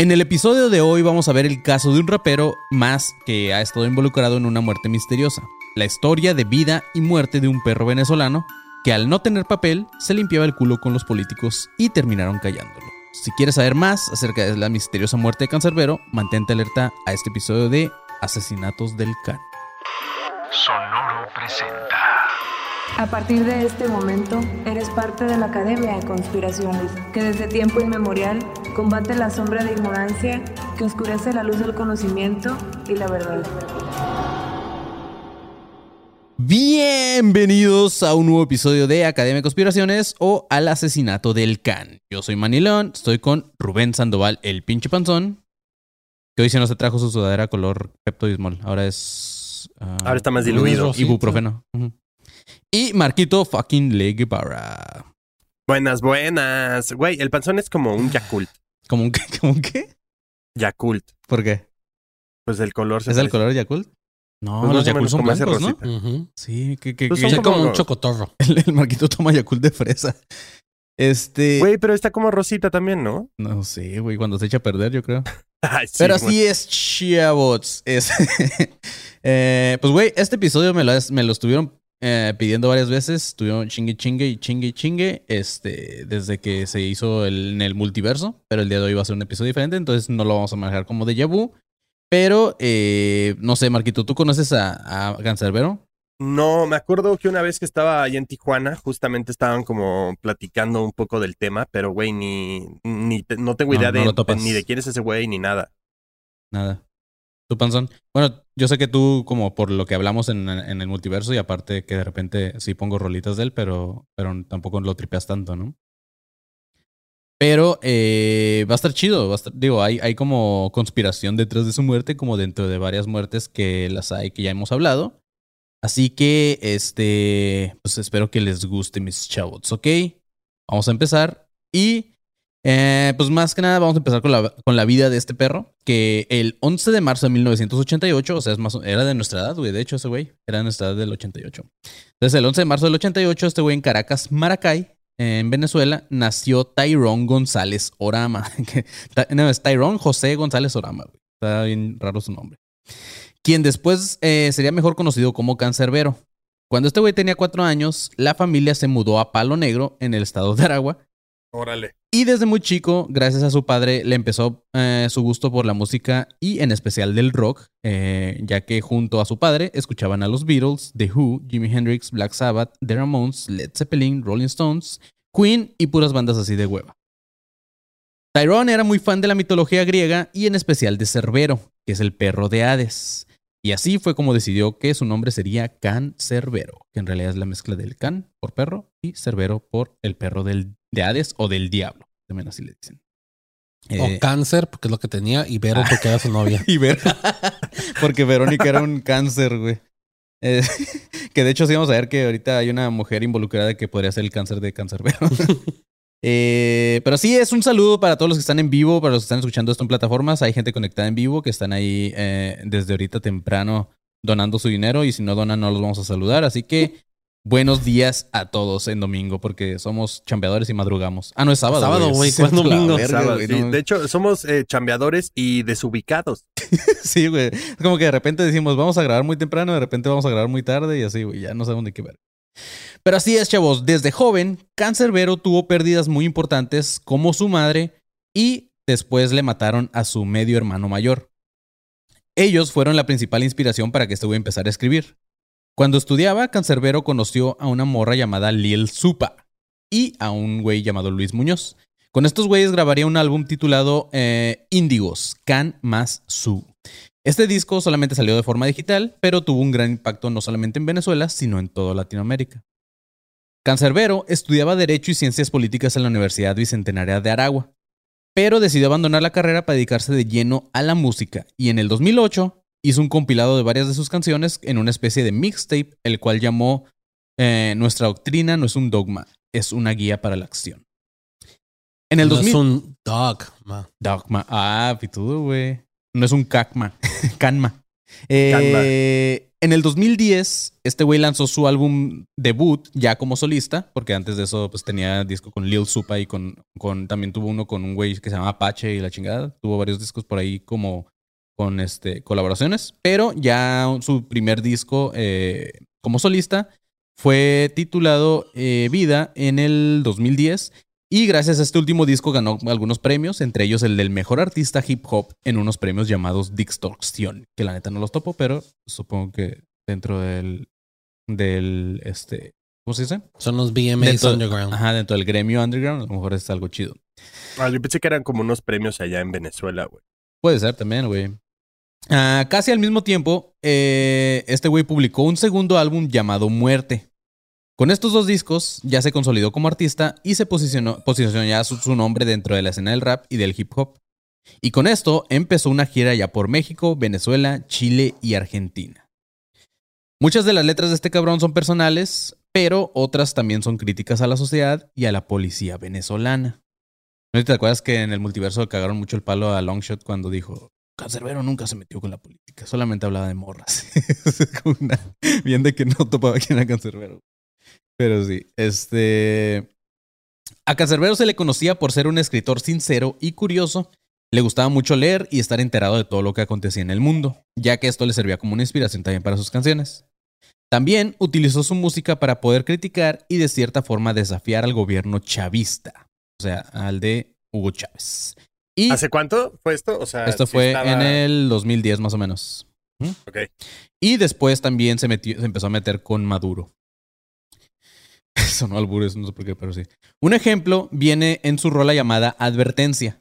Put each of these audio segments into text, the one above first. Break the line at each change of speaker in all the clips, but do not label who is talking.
En el episodio de hoy vamos a ver el caso de un rapero más que ha estado involucrado en una muerte misteriosa. La historia de vida y muerte de un perro venezolano que al no tener papel se limpiaba el culo con los políticos y terminaron callándolo. Si quieres saber más acerca de la misteriosa muerte de Cancerbero, mantente alerta a este episodio de Asesinatos del Can.
Sonoro presenta.
A partir de este momento, eres parte de la Academia de Conspiraciones, que desde tiempo inmemorial combate la sombra de ignorancia que oscurece la luz del conocimiento y la verdad.
Bienvenidos a un nuevo episodio de Academia de Conspiraciones o al asesinato del Can. Yo soy Manilón, estoy con Rubén Sandoval, el pinche panzón, que hoy se nos trajo su sudadera color Pepto-Bismol. Ahora es... ah,
Ahora está más diluido.
Ibuprofeno. Ujú. Y Marquito fucking Le Guevara.
Buenas, buenas. Güey, el panzón es como un Yakult.
¿Cómo un qué? ¿Cómo un qué?
Yakult.
¿Por qué?
Pues el color se
¿Es el color Yakult? No,
Pues
los Yakult son
como
blancos, ¿no? Sí, que, que,
Pues
que-
son
como
como-
un chocotorro.
el, el Marquito toma Yakult de fresa. Este...
Güey, pero está como rosita también, ¿no?
No sé, güey, cuando se echa a perder, yo creo.
Ay, sí,
Pero así es, chavos. Es, Eh, pues, güey, este episodio me lo, es- me lo estuvieron eh, pidiendo varias veces. Estuvieron chingue, chingue y chingue, chingue. Este, desde que se hizo el- en el multiverso. Pero el día de hoy va a ser un episodio diferente. Entonces no lo vamos a manejar como déjà vu. Pero, eh, no sé, Marquito, ¿tú conoces a, a Cancerbero?
No, me acuerdo que una vez que estaba ahí en Tijuana, justamente estaban como platicando un poco del tema, pero güey, ni, ni te- no tengo idea
no
de, ni de quién es ese güey ni nada.
Nada. ¿Tú, Panzón? Bueno, yo sé que tú, como por lo que hablamos en, en el multiverso, y aparte que de repente sí pongo rolitas de él, pero, pero tampoco lo tripeas tanto, ¿no? Pero eh, va a estar chido. Va a estar- digo, hay, hay como conspiración detrás de su muerte, como dentro de varias muertes que las hay que ya hemos hablado. Así que, este, pues espero que les guste mis chavos, ¿ok? Vamos a empezar. Y eh, pues más que nada vamos a empezar con la, con la vida de este perro, que el 11 de marzo de 1988, o sea, es más, era de nuestra edad, güey, de hecho ese güey era de nuestra edad del 88. Entonces el 11 de marzo del 88, este güey en Caracas, Maracay, en Venezuela, nació Tyrone González Orama. No, es Tyrone José González Orama, güey. Está bien raro su nombre. Quien después eh, sería mejor conocido como Cancerbero. Cuando este güey tenía cuatro años, la familia se mudó a Palo Negro, en el estado de Aragua,
Órale.
y desde muy chico, gracias a su padre, le empezó eh, su gusto por la música y en especial del rock, eh, ya que junto a su padre escuchaban a los Beatles, The Who, Jimi Hendrix, Black Sabbath, The Ramones, Led Zeppelin, Rolling Stones, Queen y puras bandas así de hueva. Tyrone era muy fan de la mitología griega y en especial de Cerbero, que es el perro de Hades. Y así fue como decidió que su nombre sería Can Cerbero, que en realidad es la mezcla del Can por perro y Cerbero por el perro del, de Hades o del diablo. También así le dicen. Eh,
O cáncer, porque es lo que tenía, y Vero, porque era su novia.
y Ver- porque Verónica era un cáncer, güey. Eh, que de hecho sí vamos a ver que ahorita hay una mujer involucrada que podría ser el cáncer de Cancerbero. Eh, pero sí, es un saludo para todos los que están en vivo, para los que están escuchando esto en plataformas. Hay gente conectada en vivo que están ahí eh, desde ahorita temprano donando su dinero y si no donan no los vamos a saludar. Así que buenos días a todos en domingo porque somos chambeadores y madrugamos. Ah, no es sábado.
Sábado, güey, ¿cuál domingo?
verga,
Sábado,
güey,
sí.
no-
De hecho, somos eh, chambeadores y desubicados.
Sí, güey. Es como que de repente decimos, vamos a grabar muy temprano, de repente vamos a grabar muy tarde y así, güey. Ya no sabemos de qué ver. Pero así es, chavos. Desde joven, Cancerbero tuvo pérdidas muy importantes como su madre y después le mataron a su medio hermano mayor. Ellos fueron la principal inspiración para que este güey empezara a escribir. Cuando estudiaba, Cancerbero conoció a una morra llamada Lil Supa y a un güey llamado Luis Muñoz. Con estos güeyes grabaría un álbum titulado eh, Índigos, Can más Su. Este disco solamente salió de forma digital, pero tuvo un gran impacto no solamente en Venezuela, sino en toda Latinoamérica. Cancerbero estudiaba Derecho y Ciencias Políticas en la Universidad Bicentenaria de Aragua, pero decidió abandonar la carrera para dedicarse de lleno a la música y en el 2008 hizo un compilado de varias de sus canciones en una especie de mixtape, el cual llamó eh, Nuestra doctrina no es un dogma, es una guía para la acción. En el
no
2000...
es un dog, ma.
Dogma. Ah, pitudo, güey. No es un cacma. Canma. Eh, En el 2010, este güey lanzó su álbum debut ya como solista, porque antes de eso pues tenía disco con Lil Supa y con, con también tuvo uno con un güey que se llama Apache y la chingada. Tuvo varios discos por ahí como con este, colaboraciones, pero ya su primer disco eh, como solista fue titulado eh, Vida en el 2010 y gracias a este último disco ganó algunos premios, entre ellos el del mejor artista hip hop en unos premios llamados Distortion, que la neta no los topo, pero supongo que dentro del del este ¿cómo se dice?
Son los BMAs
Dentro-
Underground.
Ajá, dentro del gremio underground, a lo mejor es algo chido.
Ah, yo pensé que eran como unos premios allá en Venezuela, güey.
Puede ser también, güey. Ah, casi al mismo tiempo, eh, este güey publicó un segundo álbum llamado Muerte. Con estos dos discos ya se consolidó como artista y se posicionó, ya su, su nombre dentro de la escena del rap y del hip hop. Y con esto empezó una gira ya por México, Venezuela, Chile y Argentina. Muchas de las letras de este cabrón son personales, pero otras también son críticas a la sociedad y a la policía venezolana. ¿No te acuerdas que en el multiverso cagaron mucho el palo a Longshot cuando dijo Cancerbero nunca se metió con la política, solamente hablaba de morras. Bien de que no topaba quién era Cancerbero. Pero sí, este... A Cancerbero se le conocía por ser un escritor sincero y curioso. Le gustaba mucho leer y estar enterado de todo lo que acontecía en el mundo, ya que esto le servía como una inspiración también para sus canciones. También utilizó su música para poder criticar y de cierta forma desafiar al gobierno chavista, o sea, al de Hugo Chávez. Y
¿Hace cuánto fue esto? O sea,
esto fue
estaba-
en el 2010 más o menos.
Ok.
Y después también se, metió, se empezó a meter con Maduro. Eso no albures, no sé por qué, pero sí. Un ejemplo viene en su rola llamada Advertencia.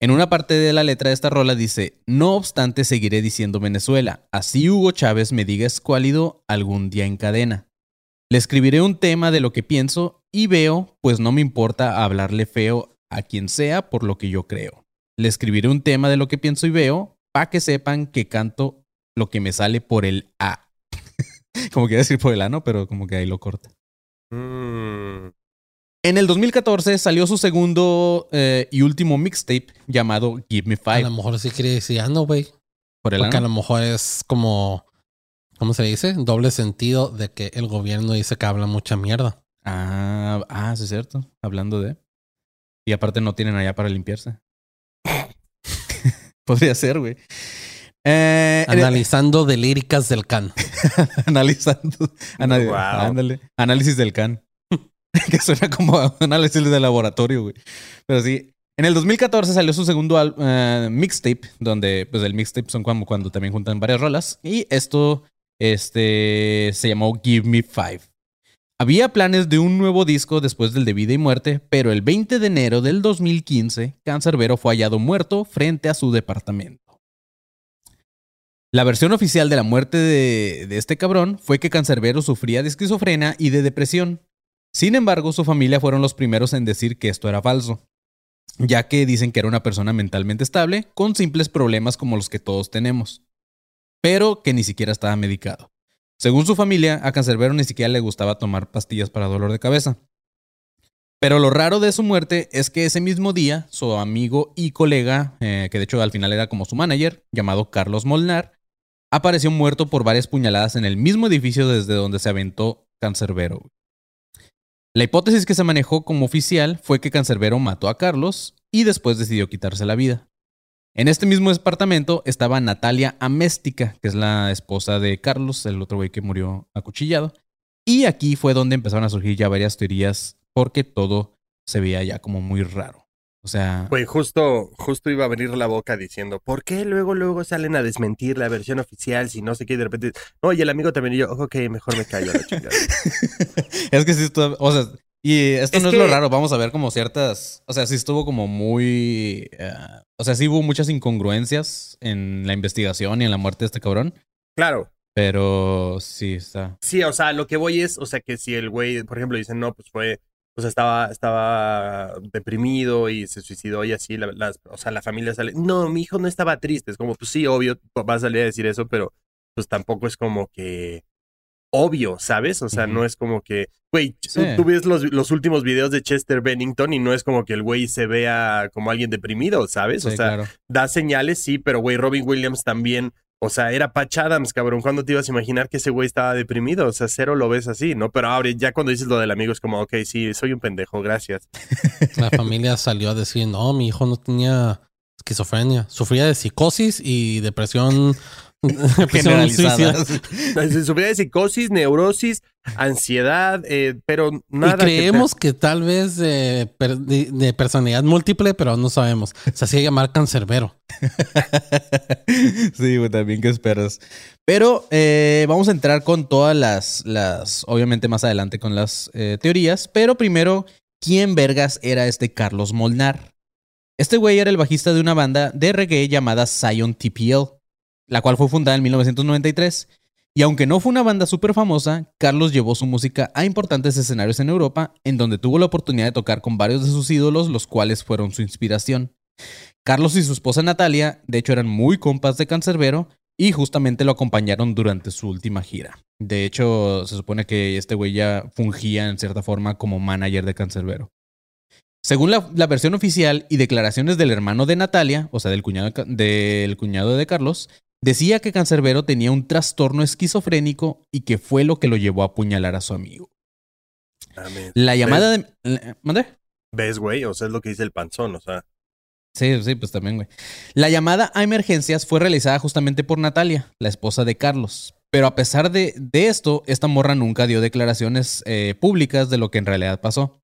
En una parte de la letra de esta rola dice, no obstante seguiré diciendo Venezuela, así Hugo Chávez me diga escuálido algún día en cadena. Le escribiré un tema de lo que pienso y veo, pues no me importa hablarle feo a quien sea por lo que yo creo. Le escribiré un tema de lo que pienso y veo, para que sepan que canto lo que me sale por el A. como quiere decir por el ano, pero como que ahí lo corta.
Mm,
En el 2014 salió su segundo eh, y último mixtape llamado Give Me
A
Five.
lo mejor sí quiere decir, ah, no, güey.
Por el
Porque a
ano.
lo mejor es como, ¿cómo se dice? Doble sentido de que el gobierno dice que habla mucha mierda.
Ah, ah, sí es cierto. Hablando de. Y aparte no tienen allá para limpiarse. Podría ser, güey. Eh,
Analizando de líricas del can.
analizando. ana-
Wow.
ándale, análisis del can. que suena como a análisis de laboratorio, güey. Pero sí. En el 2014 salió su segundo eh, mixtape, donde pues el mixtape son como cuando también juntan varias rolas. Y esto este, se llamó Give Me Five. Había planes de un nuevo disco después del de Vida y Muerte, pero el 20 de enero del 2015, Cancerbero fue hallado muerto frente a su departamento. La versión oficial de la muerte de, este cabrón fue que Cancerbero sufría de esquizofrenia y de depresión. Sin embargo, su familia fueron los primeros en decir que esto era falso, ya que dicen que era una persona mentalmente estable con simples problemas como los que todos tenemos, pero que ni siquiera estaba medicado. Según su familia, a Cancerbero ni siquiera le gustaba tomar pastillas para dolor de cabeza. Pero lo raro de su muerte es que ese mismo día, su amigo y colega, eh, que de hecho al final era como su manager, llamado Carlos Molnar, apareció muerto por varias puñaladas en el mismo edificio desde donde se aventó Cancerbero. La hipótesis que se manejó como oficial fue que Cancerbero mató a Carlos y después decidió quitarse la vida. En este mismo departamento estaba Natalia Améstica, que es la esposa de Carlos, el otro güey que murió acuchillado. Y aquí fue donde empezaron a surgir ya varias teorías porque todo se veía ya como muy raro. O sea,
Güey, justo, justo iba a abrir la boca diciendo, ¿por qué luego, luego salen a desmentir la versión oficial si no sé qué? Y de repente, oye, el amigo también y yo, ok, mejor me callo a la chingada.
es que sí estuvo, o sea, y esto
Es
no es lo raro, vamos a ver como ciertas, o sea, sí estuvo como muy, eh, o sea, sí hubo muchas incongruencias en la investigación y en la muerte de este cabrón,
Claro,
pero sí está.
sí, o sea, lo que voy es, o sea, que si el güey, por ejemplo, dicen, no, pues fue, o sea, estaba, estaba deprimido y se suicidó y así, la, las- o sea, la familia sale, no, mi hijo no estaba triste, es como, pues sí, obvio, va a salir a decir eso, pero pues tampoco es como que obvio, ¿sabes? O sea, no es como que, güey, tú-
Sí.
tú ves los, los últimos videos de Chester Bennington y no es como que el güey se vea como alguien deprimido, ¿sabes? o sea,
claro.
da señales, sí, pero güey, Robin Williams también O sea, era Patch Adams, cabrón. ¿Cuándo te ibas a imaginar que ese güey estaba deprimido? O sea, cero lo ves así, ¿no? Pero ahora ya cuando dices lo del amigo es como, ok, sí, soy un pendejo, gracias.
La familia salió a decir, no, mi hijo no tenía esquizofrenia, sufría de psicosis y depresión,
Generalizadas.
Sufría de psicosis, neurosis, ansiedad, eh, pero nada.
y
que
creemos que, tal vez de, per- de- de personalidad múltiple, pero no sabemos. Se hacía llamar cancerbero.
sí, güey, también qué esperas. Pero eh, vamos a entrar con todas las, las, obviamente más adelante con las eh, teorías, pero primero, ¿quién vergas era este Carlos Molnar? Este güey era el bajista de una banda de reggae llamada Zion TPL, la cual fue fundada en 1993. Y aunque no fue una banda súper famosa, Carlos llevó su música a importantes escenarios en Europa, en donde tuvo la oportunidad de tocar con varios de sus ídolos, los cuales fueron su inspiración. Carlos y su esposa Natalia, de hecho, eran muy compas de Cancerbero y justamente lo acompañaron durante su última gira. De hecho, se supone que este güey ya fungía en cierta forma como manager de Cancerbero. Según la, la versión oficial y declaraciones del hermano de Natalia, o sea, del cuñado del cuñado de Carlos, decía que Cancerbero tenía un trastorno esquizofrénico y que fue lo que lo llevó a apuñalar a su amigo.
Mames.
La llamada de... ¿Mande?
¿Ves, güey? O sea, es lo que dice el panzón, o sea.
Sí, sí, pues también, güey. La llamada a emergencias fue realizada justamente por Natalia, la esposa de Carlos. Pero a pesar de, de esto, esta morra nunca dio declaraciones eh, públicas de lo que en realidad pasó.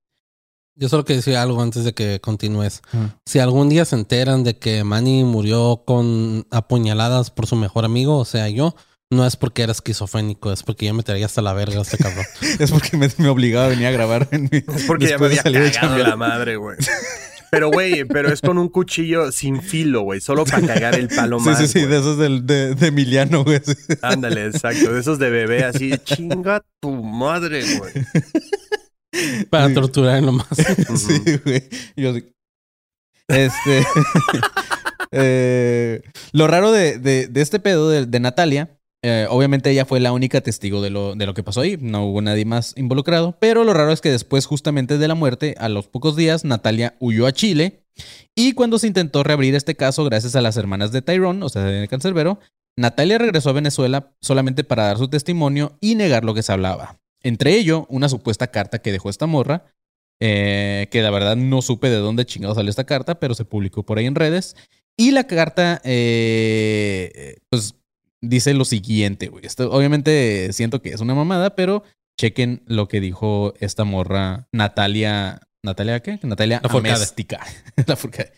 Yo solo quiero decir algo antes de que continúes. Si algún día se enteran de que Manny murió con apuñaladas por su mejor amigo, o sea, yo, no es porque era esquizofrénico, es porque yo me traía hasta la verga este cabrón.
Es porque me, me obligaba a venir a grabar en mi,
Es porque ya me había cagado la madre, güey. Pero, güey, pero es con un cuchillo sin filo, güey. Solo para cagar el palo
Sí, sí, sí, de esos del, de, de Emiliano, güey.
Ándale, exacto. De esos de bebé así, chinga tu madre, güey.
Para torturar nomás.
Sí, güey. Yo. Este. eh, lo raro de, de- de este pedo de, de Natalia, eh, obviamente ella fue la única testigo de lo, de lo que pasó ahí. No hubo nadie más involucrado. Pero lo raro es que después, justamente de la muerte, a los pocos días, Natalia huyó a Chile. Y cuando se intentó reabrir este caso, gracias a las hermanas de Tyrone, o sea, de Cancerbero, Natalia regresó a Venezuela solamente para dar su testimonio y negar lo que se hablaba. Entre ello, una supuesta carta que dejó esta morra, eh, que la verdad no supe de dónde chingado salió esta carta, pero se publicó por ahí en redes. Y la carta, eh, pues, dice lo siguiente, güey. Esto, obviamente siento que es una mamada, pero chequen lo que dijo esta morra, Natalia. ¿Natalia qué? Natalia
Lafourcade.
Améstica. Lafourcade.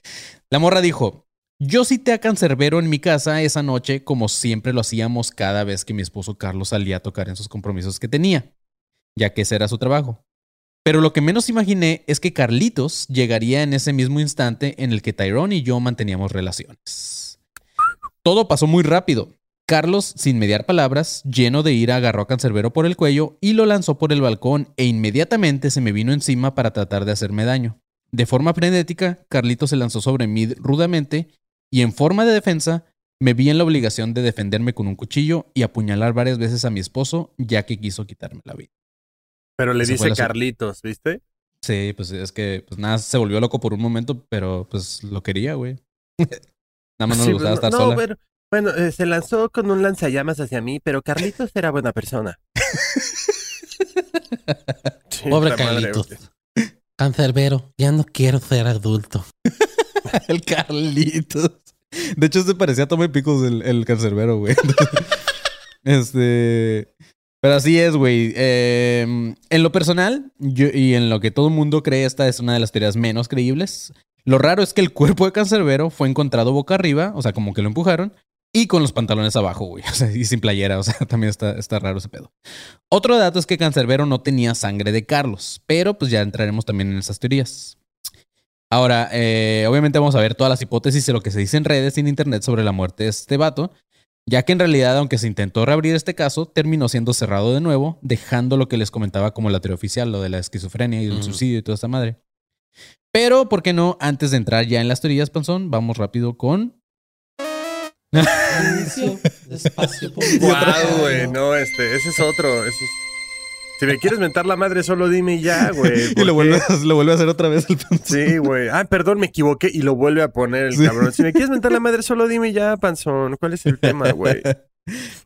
La morra dijo: Yo cité a Cancerbero en mi casa esa noche, como siempre lo hacíamos cada vez que mi esposo Carlos salía a tocar en sus compromisos que tenía, ya que ese era su trabajo. Pero lo que menos imaginé es que Carlitos llegaría en ese mismo instante en el que Tyrone y yo manteníamos relaciones. Todo pasó muy rápido. Carlos, sin mediar palabras, lleno de ira, agarró a Cancerbero por el cuello y lo lanzó por el balcón e inmediatamente se me vino encima para tratar de hacerme daño. De forma frenética, Carlitos se lanzó sobre mí rudamente y en forma de defensa me vi en la obligación de defenderme con un cuchillo y apuñalar varias veces a mi esposo ya que quiso quitarme la vida.
Pero le dice Carlitos, ¿viste?
Sí, pues es que pues nada, se volvió loco por un momento, pero pues lo quería, güey. nada más no
Sí,
le gustaba
no,
estar
no,
sola.
pero- bueno, eh, se lanzó con un lanzallamas hacia mí, pero Carlitos era buena persona. Sí,
Pobre
madre,
Carlitos. Cancerbero, ya no quiero ser adulto.
el Carlitos. De hecho, se parecía a Tommy Picos el, el cancerbero, güey. este. Pero así es, güey. Eh, en lo personal, yo, y en lo que todo el mundo cree, esta es una de las teorías menos creíbles. Lo raro es que el cuerpo de Cancerbero fue encontrado boca arriba, o sea, como que lo empujaron, y con los pantalones abajo, güey. O sea, y sin playera, o sea, también está, está raro ese pedo. Otro dato es que Cancerbero no tenía sangre de Carlos, pero pues ya entraremos también en esas teorías. Ahora, eh, obviamente vamos a ver todas las hipótesis de lo que se dice en redes y en internet sobre la muerte de este vato, ya que en realidad, aunque se intentó reabrir este caso, terminó siendo cerrado de nuevo, dejando lo que les comentaba como la teoría oficial, lo de la esquizofrenia y el
Ujú.
suicidio y toda esta madre. Pero, ¿por qué no? Antes de entrar ya en las teorías, Panzón, vamos rápido con...
Despacio,
Y otra-
Guau, güey, no, este, ese es otro. Ese es... Si me quieres mentar la madre, solo dime ya, güey.
Y
¿por
lo vuelve, a- lo vuelve a hacer otra vez el panzón.
Sí, güey. Ah, perdón, me equivoqué y lo vuelve a poner el
Sí.
cabrón. Si me quieres mentar la madre, solo dime ya, panzón. ¿Cuál es el tema, güey?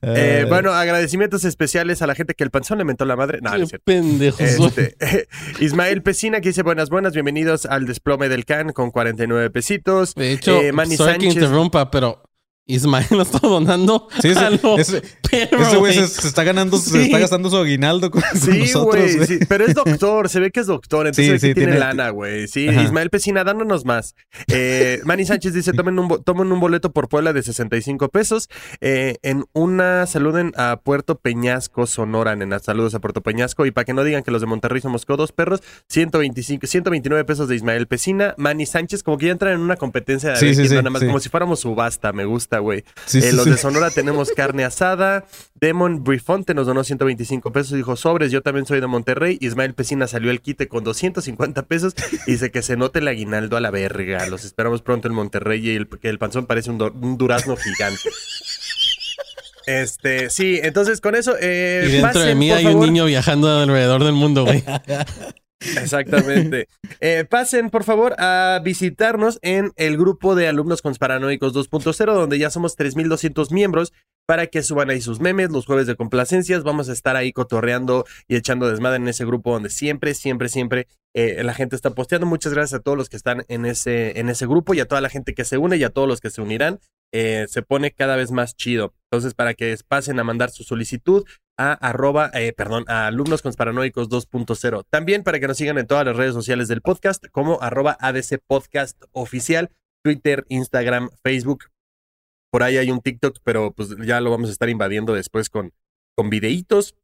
Eh, bueno, agradecimientos especiales a la gente que el panzón le mentó la madre. No, no es
pendejos. güey.
Este, Ismael Pesina que dice buenas, buenas, bienvenidos al desplome del can con 49 pesitos.
De hecho,
Eh, Manny
sorry que
Sánchez-
interrumpa, pero Ismael lo está donando
Sí, ese,
a lo
ese-
perro,
ese güey se, está ganando, se está gastando su aguinaldo con, con
Sí,
nosotros.
güey, sí, pero es doctor, se ve que es doctor, entonces tiene,
tiene-
lana, güey. Sí,
Ajá.
Ismael Pesina, dándonos más. Eh, Manny Sánchez dice, tomen un, bo- tomen un boleto por Puebla de 65 pesos. Eh, en una, saluden a Puerto Peñasco, Sonora, nena. Saludos a Puerto Peñasco. Y para que no digan que los de Monterrey somos codos perros, 125, 129 pesos de Ismael Pesina. Manny Sánchez, como que ya entran en una competencia de nada más,
sí.
como si fuéramos subasta, me gusta, güey.
Sí,
Eh,
sí,
los de Sonora tenemos carne asada. Demon Brifonte nos donó 125 pesos. Dijo, sobres, yo también soy de Monterrey. Ismael Pesina salió el quite con 250 pesos. Y dice que se note el aguinaldo a la verga. Los esperamos pronto en Monterrey y el, que el panzón parece un, do- un durazno gigante. Este, sí, entonces con eso. Eh,
Y dentro de mí hay un niño viajando alrededor del mundo, güey.
Exactamente. Eh, pasen, por favor, a visitarnos en el grupo de alumnos conspiranoicos 2.0, donde ya somos 3.200 miembros, para que suban ahí sus memes, los jueves de complacencias. Vamos a estar ahí cotorreando y echando desmadre en ese grupo donde siempre, siempre, siempre eh, la gente está posteando. Muchas gracias a todos los que están en ese, en ese grupo y a toda la gente que se une y a todos los que se unirán. Eh, se pone cada vez más chido. Entonces, para que pasen a mandar su solicitud a arroba, eh, perdón, a alumnos conspiranoicos 2.0. También para que nos sigan en todas las redes sociales del podcast, como arroba ADC Podcast Oficial, Twitter, Instagram, Facebook. Por ahí hay un TikTok, pero pues ya lo vamos a estar invadiendo después con, con videitos.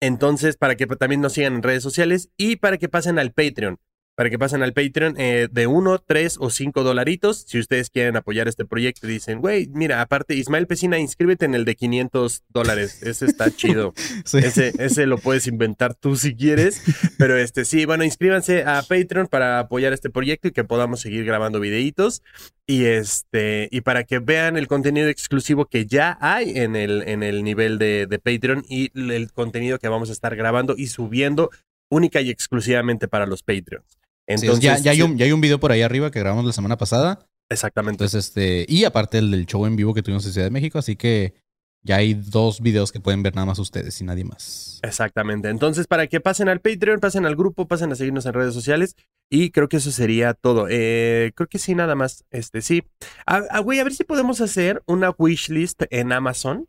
Entonces, para que también nos sigan en redes sociales y para que pasen al Patreon. Para que pasen al Patreon eh, de 1, 3 o 5 dolaritos. Si ustedes quieren apoyar este proyecto y dicen, güey, mira, aparte, Ismael Pesina, inscríbete en el de 500 dólares. Ese está chido.
Sí.
Ese, ese lo puedes inventar tú si quieres. Pero este sí, bueno, inscríbanse a Patreon para apoyar este proyecto y que podamos seguir grabando videitos. Y este, y para que vean el contenido exclusivo que ya hay en el, en el nivel de, de Patreon y el, el contenido que vamos a estar grabando y subiendo única y exclusivamente para los Patreons.
Sí,
Entonces,
ya, ya hay un, ya hay un video por ahí arriba que grabamos la semana pasada.
exactamente.
Entonces, este, y aparte el del show en vivo que tuvimos en Ciudad de México, así que ya hay dos videos que pueden ver nada más ustedes y nadie más.
Exactamente. Entonces, para que pasen al Patreon, pasen al grupo, pasen a seguirnos en redes sociales. Y creo que eso sería todo. Eh, creo que sí, nada más. Este, sí. Ah, ah, güey, a ver si podemos hacer una wishlist en Amazon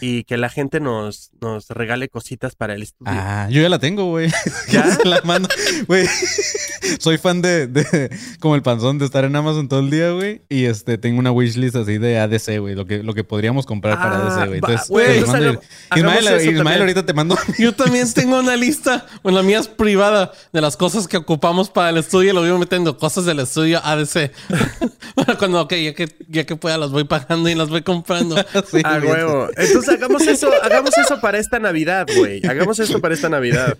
y que la gente nos, nos regale cositas para el estudio.
Ah, yo ya la tengo, güey.
¿Ya?
La mando. Güey, soy fan de, de- como el panzón de estar en Amazon todo el día, güey. Y este, tengo una wishlist así de ADC, güey. Lo que, lo que podríamos comprar para
Ah,
ADC, güey. Entonces,
entonces
mando. Ismael, Ismael, ahorita te mando.
Yo también tengo una lista, bueno, la mía es privada, de las cosas que ocupamos para el estudio. Lo voy metiendo cosas del estudio ADC. bueno, cuando, ok, ya que, ya que pueda, las voy pagando y las voy comprando.
Sí,
A
güey.
huevo. Entonces hagamos eso, hagamos eso para esta Navidad, güey. Hagamos esto para esta Navidad.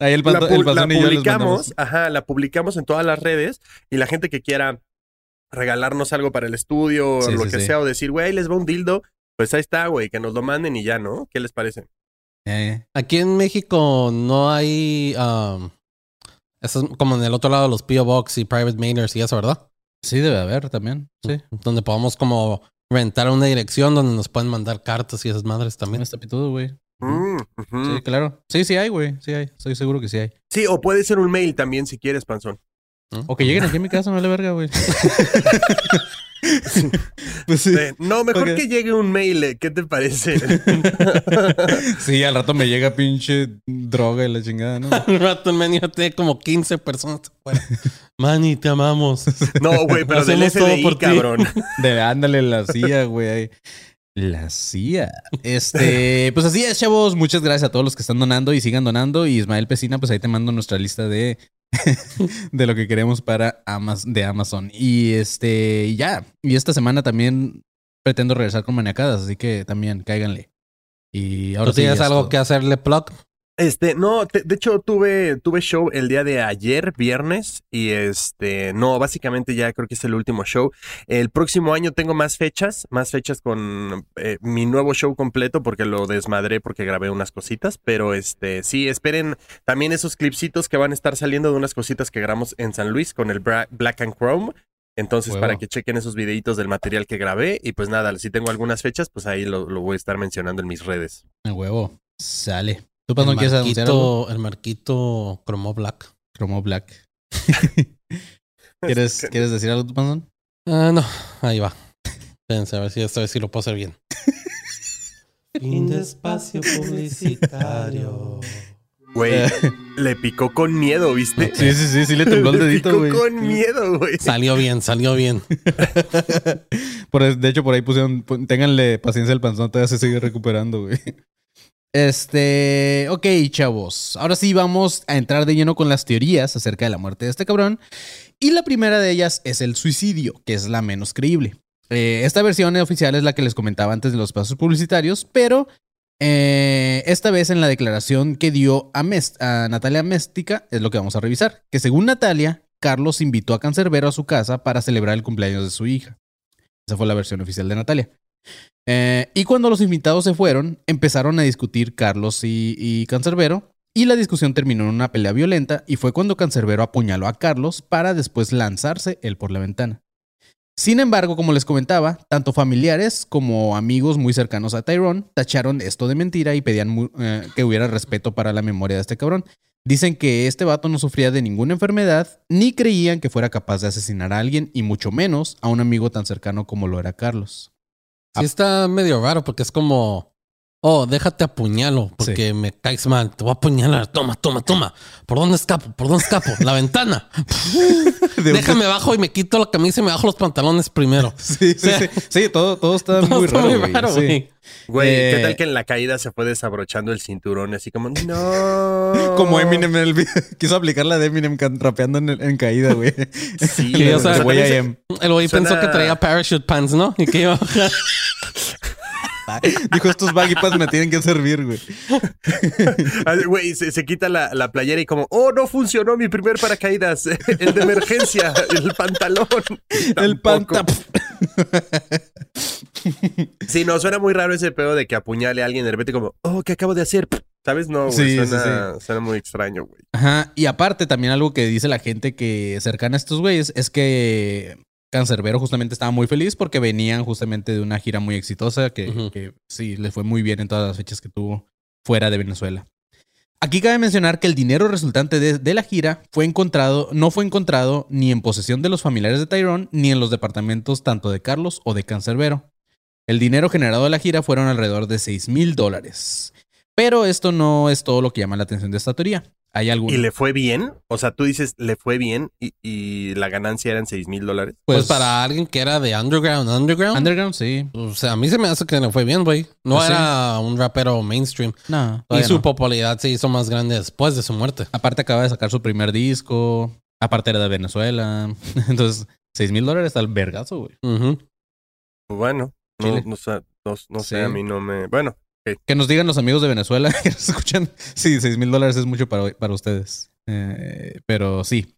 Ahí el,
la,
el
la
y yo les
publicamos, ajá, la publicamos en todas las redes y la gente que quiera regalarnos algo para el estudio o
Sí,
lo
sí,
que
sí.
sea o decir, güey, ahí les va un dildo, pues ahí está, güey, que nos lo manden y ya, ¿no? ¿Qué les parece?
Eh,
Aquí en México no hay. um, eso es como en el otro lado los P.O. Box y Private Mailers y eso, ¿verdad?
sí, debe haber también. Sí.
Donde podamos como rentar una dirección donde nos pueden mandar cartas y esas madres también.
Está pitudo, güey.
Mm.
Sí, claro. Sí, sí hay, güey. Sí hay. Estoy seguro que sí hay.
Sí, o puede ser un mail también si quieres, Panzón.
O que lleguen aquí a mi casa, me vale verga, güey. pues sí.
No, mejor que llegue un mail, eh, ¿qué te parece?
Sí, al rato me llega pinche droga y la chingada, ¿no?
Un rato en menú tiene como 15 personas afuera. Manny, te amamos.
no, güey, pero del FBI,
por ti.
cabrón.
De ándale la CIA, güey. La CIA. Este, pues así es, chavos. Muchas gracias a todos los que están donando y sigan donando. Y Ismael Pesina, pues ahí te mando nuestra lista de, de lo que queremos para Amazon, de Amazon. Y este, ya. Y esta semana también pretendo regresar con maniacadas, así que también cáiganle. Y ahora
¿Tú tienes algo que hacerle plug?
Este, no, te- de hecho tuve, tuve show el día de ayer, viernes, y este, no, básicamente ya creo que es el último show. El próximo año tengo más fechas, más fechas con eh, mi nuevo show completo, porque lo desmadré porque grabé unas cositas, pero este, sí, esperen también esos clipsitos que van a estar saliendo de unas cositas que grabamos en San Luis con el Bra- Black and Chrome. Entonces, para que chequen esos videitos del material que grabé, y pues nada, si tengo algunas fechas, pues ahí lo, lo voy a estar mencionando en mis redes.
El huevo. Sale. ¿Tú,
El
Panzón, quieres anunciar algo?
el marquito Cromo Black.
Cromo Black. ¿Quieres, ¿Quieres decir algo, tú, Panzón?
Ah, no, ahí va. Espérense, a ver si esta vez sí lo puedo hacer bien. Fin de espacio publicitario.
Güey, le picó con miedo, ¿viste?
Sí, sí, sí, sí le tembló el
Le
dedito,
picó
güey.
con miedo, güey.
Salió bien, salió bien.
Por, de hecho, por ahí pusieron, ténganle paciencia al panzón, todavía se sigue recuperando, güey. Este, ok, chavos. Ahora sí vamos a entrar de lleno con las teorías acerca de la muerte de este cabrón. Y la primera de ellas es el suicidio, que es la menos creíble. Eh, esta versión oficial es la que les comentaba antes de los pasos publicitarios, pero eh, esta vez en la declaración que dio a, a Natalia Méstica es lo que vamos a revisar. Que según Natalia, Carlos invitó a Cancerbero a su casa para celebrar el cumpleaños de su hija. Esa fue la versión oficial de Natalia. Eh, y cuando los invitados se fueron, empezaron a discutir Carlos y, Cancerbero. Y la discusión terminó en una pelea violenta y fue cuando Cancerbero apuñaló a Carlos para después lanzarse él por la ventana. Sin embargo, como les comentaba, tanto familiares como amigos muy cercanos a Tyrone tacharon esto de mentira y pedían eh, que hubiera respeto para la memoria de este cabrón. Dicen que este vato no sufría de ninguna enfermedad, ni creían que fuera capaz de asesinar a alguien, y mucho menos a un amigo tan cercano como lo era Carlos.
Sí está medio raro porque es como, oh, déjate apuñalo porque me caes mal. Te voy a apuñalar. Toma, toma, toma. ¿Por dónde escapo? ¿Por dónde escapo? La ventana. Déjame bajo y me quito la camisa y me bajo los pantalones primero.
Sí, sí, sí. Sí, todo, todo está
Todo
muy
está
raro,
muy
güey.
raro,
Sí.
güey.
Güey,
Eh,
¿qué tal que en la caída se fue desabrochando el cinturón? Así como, no.
Como Eminem en el video. Quiso aplicar la de Eminem rapeando en, el- en caída, güey.
Sí,
Sí, o sea. El güey
Suena-
pensó que traía parachute pants, ¿no? Y que iba a bajar.
Dijo, estos baggy pants me tienen que servir, güey.
Güey, se, se quita la, la playera y como, oh, no funcionó mi primer paracaídas. El de emergencia, el pantalón.
El
Tampoco.
panta.
Sí, no, suena muy raro ese pedo de que apuñale a alguien de repente como, oh, ¿qué acabo de hacer? ¿Sabes? No, güey,
Sí, sí,
suena, suena muy extraño, güey.
Ajá. Y aparte, también algo que dice la gente que cercana a estos güeyes es que Cancerbero justamente estaba muy feliz porque venían justamente de una gira muy exitosa que, sí, le fue muy bien en todas las fechas que tuvo fuera de Venezuela. Aquí cabe mencionar que el dinero resultante de, de la gira fue encontrado, no fue encontrado ni en posesión de los familiares de Tyrone ni en los departamentos tanto de Carlos o de Cancerbero. El dinero generado de la gira fueron alrededor de 6 mil dólares. Pero esto no es todo lo que llama la atención de esta teoría. Hay algún...
¿Y le fue bien? O sea, tú dices, le fue bien y, y la ganancia eran 6 mil dólares.
Pues, para alguien que era de underground, underground.
Underground, sí.
o sea, a mí se me hace que le fue bien, güey. No
Pues sí.
era un rapero mainstream.
No,
Y su
no.
popularidad se hizo más grande después de su muerte.
Aparte acaba de sacar su primer disco. Aparte era de Venezuela. Entonces, 6 mil dólares al vergazo, güey.
Ujú.
Bueno, no, no, sé, no, no sé,
Sí.
a mí no me... Bueno,
Que nos digan los amigos de Venezuela que nos escuchan. Sí, 6 mil dólares es mucho para, para ustedes. Eh, pero sí.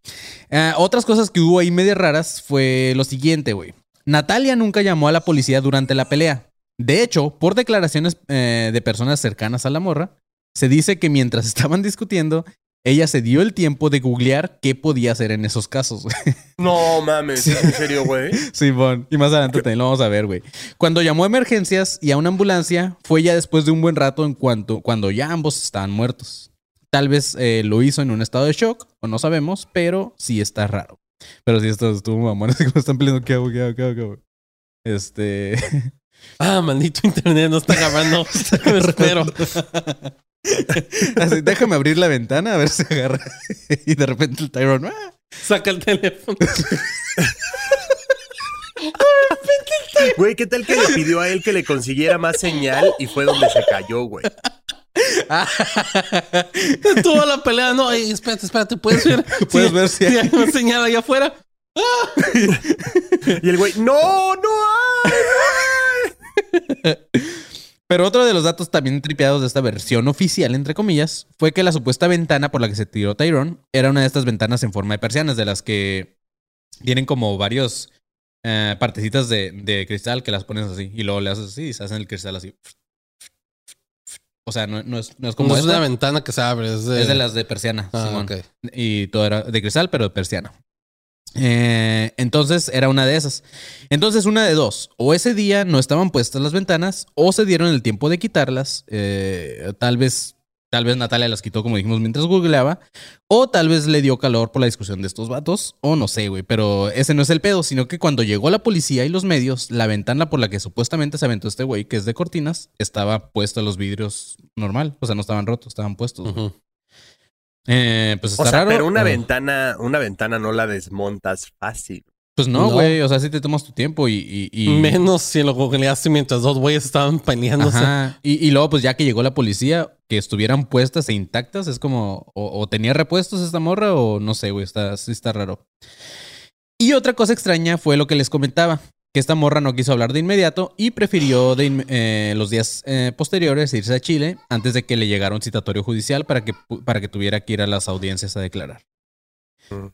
Eh, otras cosas que hubo ahí medio raras fue lo siguiente, güey. Natalia nunca llamó a la policía durante la pelea. De hecho, por declaraciones eh, de personas cercanas a la morra, se dice que mientras estaban discutiendo, ella se dio el tiempo de googlear qué podía hacer en esos casos. güey.
no mames, ¿es en serio, güey?
Simón. Y más adelante también lo vamos a ver, güey. Cuando llamó a emergencias y a una ambulancia, fue ya después de un buen rato en cuanto, cuando ya ambos estaban muertos. Tal vez eh, lo hizo en un estado de shock, o no sabemos, pero sí está raro. Pero sí, esto estuvo mamón. Así como están peleando, ¿qué hago, qué hago, qué hago, qué hago? Este.
Ah, maldito internet, no está grabando. Me espero.
Así, déjame abrir la ventana a ver si agarra. y de repente el Tyrone. ¡ah!
Saca el teléfono.
Güey, ¿qué tal que le pidió a él que le consiguiera más señal y fue donde se cayó, güey?
Toda la pelea. No, ey, espérate, espérate. ¿Puedes ver?
¿Puedes
Sí,
ver si
sí
hay-
hay una señal allá afuera?
Y el güey, no, no hay.
Pero otro de los datos también tripeados de esta versión oficial, entre comillas, fue que la supuesta ventana por la que se tiró Tyrone era una de estas ventanas en forma de persianas, de las que tienen como varios eh, partecitas de, de cristal que las pones así y luego le haces así y se hacen el cristal así. O sea, no, no es, no es como
no es
esta,
una ventana que se abre, es de,
es de las de persiana.
Ah,
Simón.
ok.
Y todo era de cristal, pero de persiana. Eh, entonces era una de esas. Entonces, una de dos. O ese día no estaban puestas las ventanas, o se dieron el tiempo de quitarlas. Eh, tal vez. Tal vez Natalia las quitó, como dijimos, mientras googleaba. O tal vez le dio calor por la discusión de estos vatos. O no sé, güey. Pero ese no es el pedo, sino que cuando llegó la policía y los medios, la ventana por la que supuestamente se aventó este güey, que es de cortinas, estaba puesta los vidrios normal. O sea, no estaban rotos, estaban puestos. Eh, pues está
O sea,
raro.
pero una ventana, una ventana no la desmontas fácil.
Pues no,
No.
güey. O sea, sí te tomas tu tiempo y. y- y-
Menos si lo googleaste mientras dos güeyes estaban peleándose.
Ajá. Y, y luego, pues ya que llegó la policía, que estuvieran puestas e intactas, es como. O, o tenía repuestos esta morra, o no sé, güey. Está, sí está raro. Y otra cosa extraña fue lo que les comentaba. Que esta morra no quiso hablar de inmediato y prefirió de eh, los días eh, posteriores irse a Chile antes de que le llegara un citatorio judicial para que, para que tuviera que ir a las audiencias a declarar.
Mm.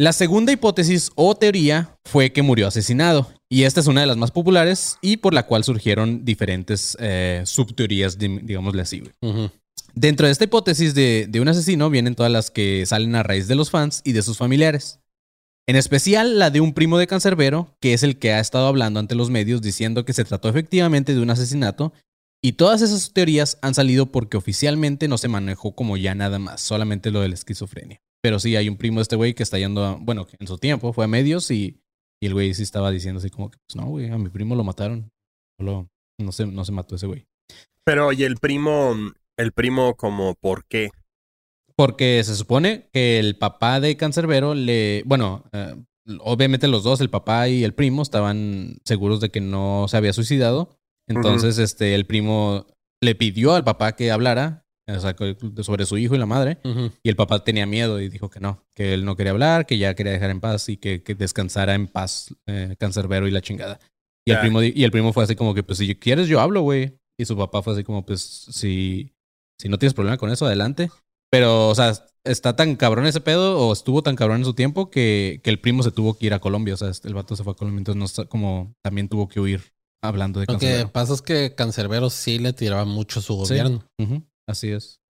La segunda hipótesis o teoría fue que murió asesinado, y esta es una de las más populares y por la cual surgieron diferentes eh, subteorías, digámosle así. Dentro de esta hipótesis de, de un asesino vienen todas las que salen a raíz de los fans y de sus familiares. En especial la de un primo de Cancerbero, que es el que ha estado hablando ante los medios diciendo que se trató efectivamente de un asesinato, y todas esas teorías han salido porque oficialmente no se manejó como ya nada más, solamente lo de la esquizofrenia. Pero sí, hay un primo de este güey que está yendo, a- bueno, en su tiempo fue a medios y, y el güey sí estaba diciendo así como que, pues no, güey, a mi primo lo mataron. Solo no se, no se mató ese güey.
Pero, y el primo, el primo como, ¿por qué?
Porque se supone que el papá de Cancerbero le. Bueno, eh, obviamente los dos, el papá y el primo, estaban seguros de que no se había suicidado. Entonces, este, el primo le pidió al papá que hablara o sea, sobre su hijo y la madre. Y el papá tenía miedo y dijo que no, que él no quería hablar, que ya quería dejar en paz y que, que descansara en paz eh, Cancerbero y la chingada. Y el, primo, y el primo fue así como que, pues si quieres yo hablo, güey. Y su papá fue así como, pues si, si no tienes problema con eso, adelante. Pero, o sea, está tan cabrón ese pedo o estuvo tan cabrón en su tiempo que, que el primo se tuvo que ir a Colombia. O sea, el vato se fue a Colombia, entonces no como también tuvo que huir hablando de
Lo que pasa es que Cancerbero sí le tiraba mucho a su
Sí.
gobierno.
Así es.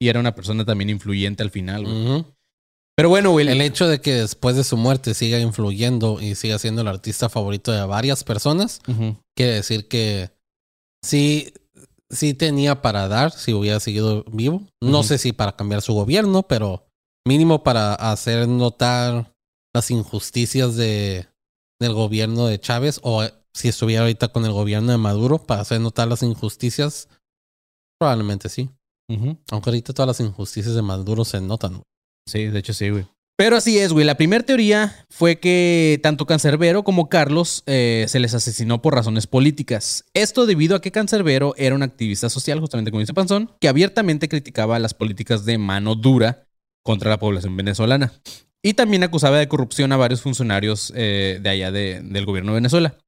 Y era una persona también influyente al final, güey. Pero bueno, güey.
El hecho de que después de su muerte siga influyendo y siga siendo el artista favorito de varias personas,
Ujú.
quiere decir que sí, sí tenía para dar si hubiera seguido vivo. No sé si para cambiar su gobierno, pero mínimo para hacer notar las injusticias de, del gobierno de Chávez o eh, si estuviera ahorita con el gobierno de Maduro para hacer notar las injusticias. Probablemente sí. Aunque ahorita todas las injusticias de Maduro se notan.
Sí, de hecho sí, güey. Pero así es, güey. La primera teoría fue que tanto Cancerbero como Carlos eh, se les asesinó por razones políticas. Esto debido a que Cancerbero era un activista social, justamente como dice Panzón, que abiertamente criticaba las políticas de mano dura contra la población venezolana. Y también acusaba de corrupción a varios funcionarios eh, de allá de- del gobierno de Venezuela.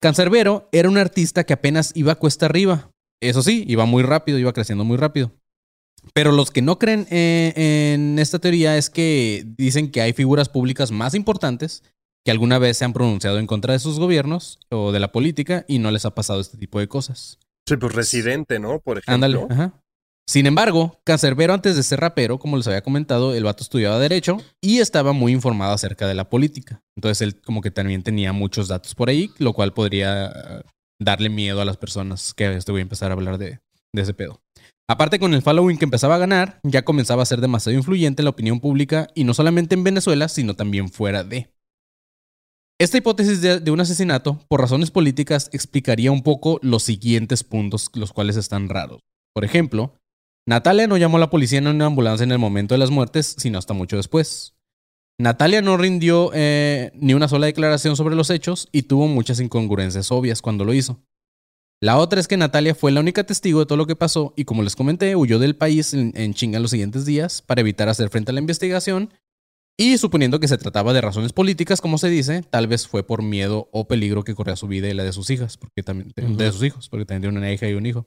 Cancerbero era un artista que apenas iba cuesta arriba. Eso sí, iba muy rápido, iba creciendo muy rápido. Pero los que no creen eh, en esta teoría es que dicen que hay figuras públicas más importantes que alguna vez se han pronunciado en contra de sus gobiernos o de la política y no les ha pasado este tipo de cosas.
Sí, pues residente, ¿no? Por ejemplo.
Ándale. Ajá. Sin embargo, Cancerbero antes de ser rapero, como les había comentado, el vato estudiaba derecho y estaba muy informado acerca de la política. Entonces él como que también tenía muchos datos por ahí, lo cual podría darle miedo a las personas que este voy a empezar a hablar de, de ese pedo. Aparte con el following que empezaba a ganar, ya comenzaba a ser demasiado influyente en la opinión pública y no solamente en Venezuela, sino también fuera de. Esta hipótesis de, un asesinato por razones políticas explicaría un poco los siguientes puntos, los cuales están raros. Por ejemplo, Natalia no llamó a la policía en una ambulancia en el momento de las muertes, sino hasta mucho después. Natalia no rindió eh, ni una sola declaración sobre los hechos y tuvo muchas incongruencias obvias cuando lo hizo. La otra es que Natalia fue la única testigo de todo lo que pasó y como les comenté, huyó del país en, en chinga los siguientes días para evitar hacer frente a la investigación Y suponiendo que se trataba de razones políticas, como se dice, tal vez fue por miedo o peligro que corría su vida y la de sus hijas, porque también de sus hijos, porque también tiene una hija y un hijo.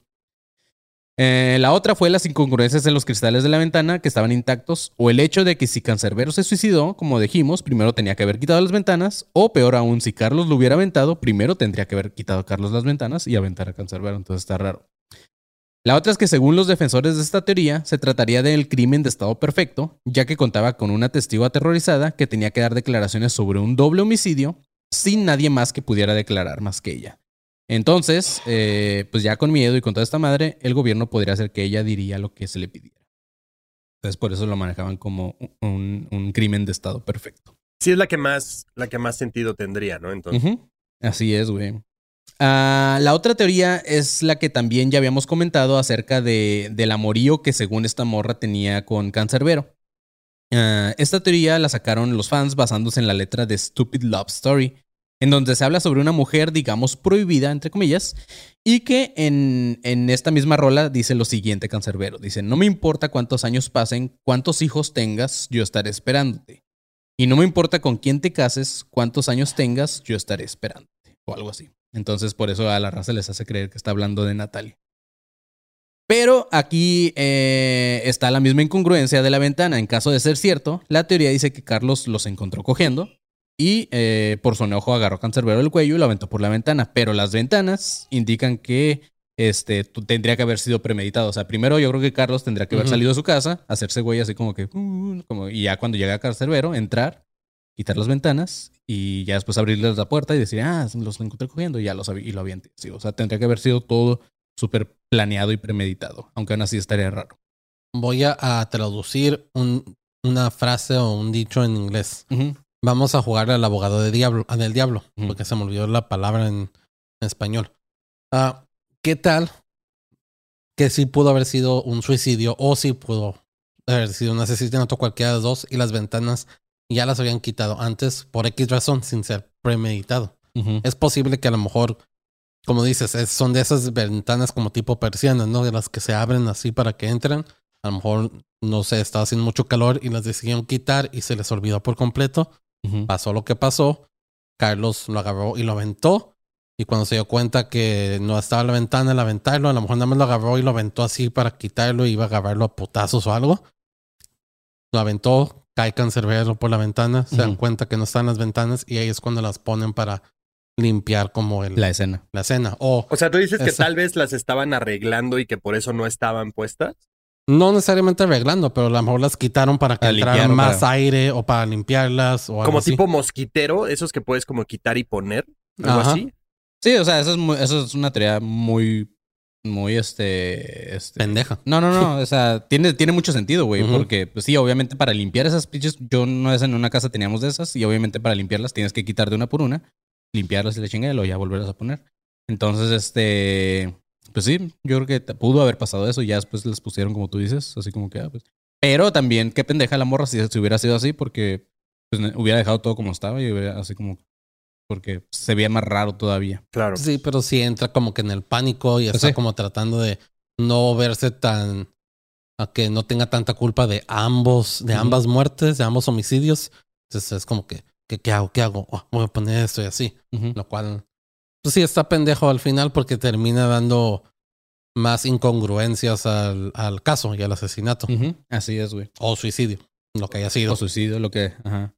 Eh, la otra fue las incongruencias en los cristales de la ventana que estaban intactos, o el hecho de que si Cancerbero se suicidó, como dijimos, primero tenía que haber quitado las ventanas, o peor aún, si Carlos lo hubiera aventado, primero tendría que haber quitado a Carlos las ventanas y aventar a Cancerbero, entonces está raro. La otra es que según los defensores de esta teoría, se trataría del crimen de estado perfecto, ya que contaba con una testigo aterrorizada que tenía que dar declaraciones sobre un doble homicidio sin nadie más que pudiera declarar más que ella. Entonces, eh, pues ya con miedo y con toda esta madre, el gobierno podría hacer que ella diría lo que se le pidiera. Entonces, por eso lo manejaban como un, crimen de estado perfecto.
Sí, es la que más, la que más sentido tendría, ¿no? Entonces.
Así es, güey. Ah, la otra teoría es la que también ya habíamos comentado acerca de, del amorío que según esta morra tenía con Cancerbero. Uh, esta teoría la sacaron los fans basándose en la letra de Stupid Love Story, en donde se habla sobre una mujer, digamos, prohibida, entre comillas, y que en, en, esta misma rola dice lo siguiente, Cancerbero. Dice, no me importa cuántos años pasen, cuántos hijos tengas, yo estaré esperándote. Y no me importa con quién te cases, cuántos años tengas, yo estaré esperándote. O algo así. Entonces, por eso a la raza les hace creer que está hablando de Natalia. Pero aquí eh, está la misma incongruencia de la ventana. En caso de ser cierto, la teoría dice que Carlos los encontró cogiendo, y eh, por su enojo agarró a Cancerbero del cuello y lo aventó por la ventana. Pero las ventanas indican que este, tendría que haber sido premeditado. O sea, primero yo creo que Carlos tendría que haber salido de su casa, hacerse güey así como que... Uh, como, y ya cuando llega a Cancerbero, entrar, quitar las ventanas y ya después abrirles la puerta y decir, ah, los encontré cogiendo y ya lo y lo aviente. Sí, o sea, tendría que haber sido todo súper planeado y premeditado, aunque aún así estaría raro.
Voy a, traducir una frase o un dicho en inglés. Vamos a jugar al abogado de diablo, del diablo, porque se me olvidó la palabra en, español. Ah, ¿Qué tal que sí pudo haber sido un suicidio o sí pudo haber sido un asesinato cualquiera de los dos y las ventanas ya las habían quitado antes por X razón sin ser premeditado? Es posible que a lo mejor, como dices, son de esas ventanas como tipo persianas, ¿no? De las que se abren así para que entren. A lo mejor, no sé, estaba haciendo mucho calor y las decidieron quitar y se les olvidó por completo. Pasó lo que pasó. Carlos lo agarró y lo aventó. Y cuando se dio cuenta que no estaba la ventana, el aventarlo, a lo mejor nada más lo agarró y lo aventó así para quitarlo y iba a agarrarlo a putazos o algo. Lo aventó, cae cancerbero por la ventana, se dan cuenta que no están las ventanas y ahí es cuando las ponen para limpiar como el,
la escena.
La escena. O,
o sea, tú dices que tal vez las estaban arreglando y que por eso no estaban puestas.
No necesariamente arreglando, pero a lo mejor las quitaron para que entrara más aire o para limpiarlas o algo
Como tipo mosquitero, esos que puedes como quitar y poner, algo así.
Sí, o sea, eso es, eso es una teoría muy, muy, este, este...
Pendeja.
No, no, no, o sea, tiene, tiene mucho sentido, güey, porque, pues sí, obviamente para limpiar esas pinches, yo no es en una casa teníamos de esas, y obviamente para limpiarlas tienes que quitar de una por una, limpiarlas y le chingue y luego ya volverlas a poner. Entonces, este, pues sí, yo creo que pudo haber pasado eso y ya después les pusieron como tú dices, así como que, ah, pues. Pero también, qué pendeja la morra si, hubiera sido así, porque pues, hubiera dejado todo como estaba y hubiera así como. Porque se veía más raro todavía.
Claro.
Sí, pero sí entra como que en el pánico y pues está como tratando de no verse tan. a que no tenga tanta culpa de ambos, de ambas muertes, de ambos homicidios. Entonces es como que, ¿qué, hago? ¿Qué hago? Oh, voy a poner esto y así. Lo cual pues sí, está pendejo al final porque termina dando más incongruencias al, al caso y al asesinato.
Así es, güey.
O suicidio, lo que haya sido.
O suicidio, lo que...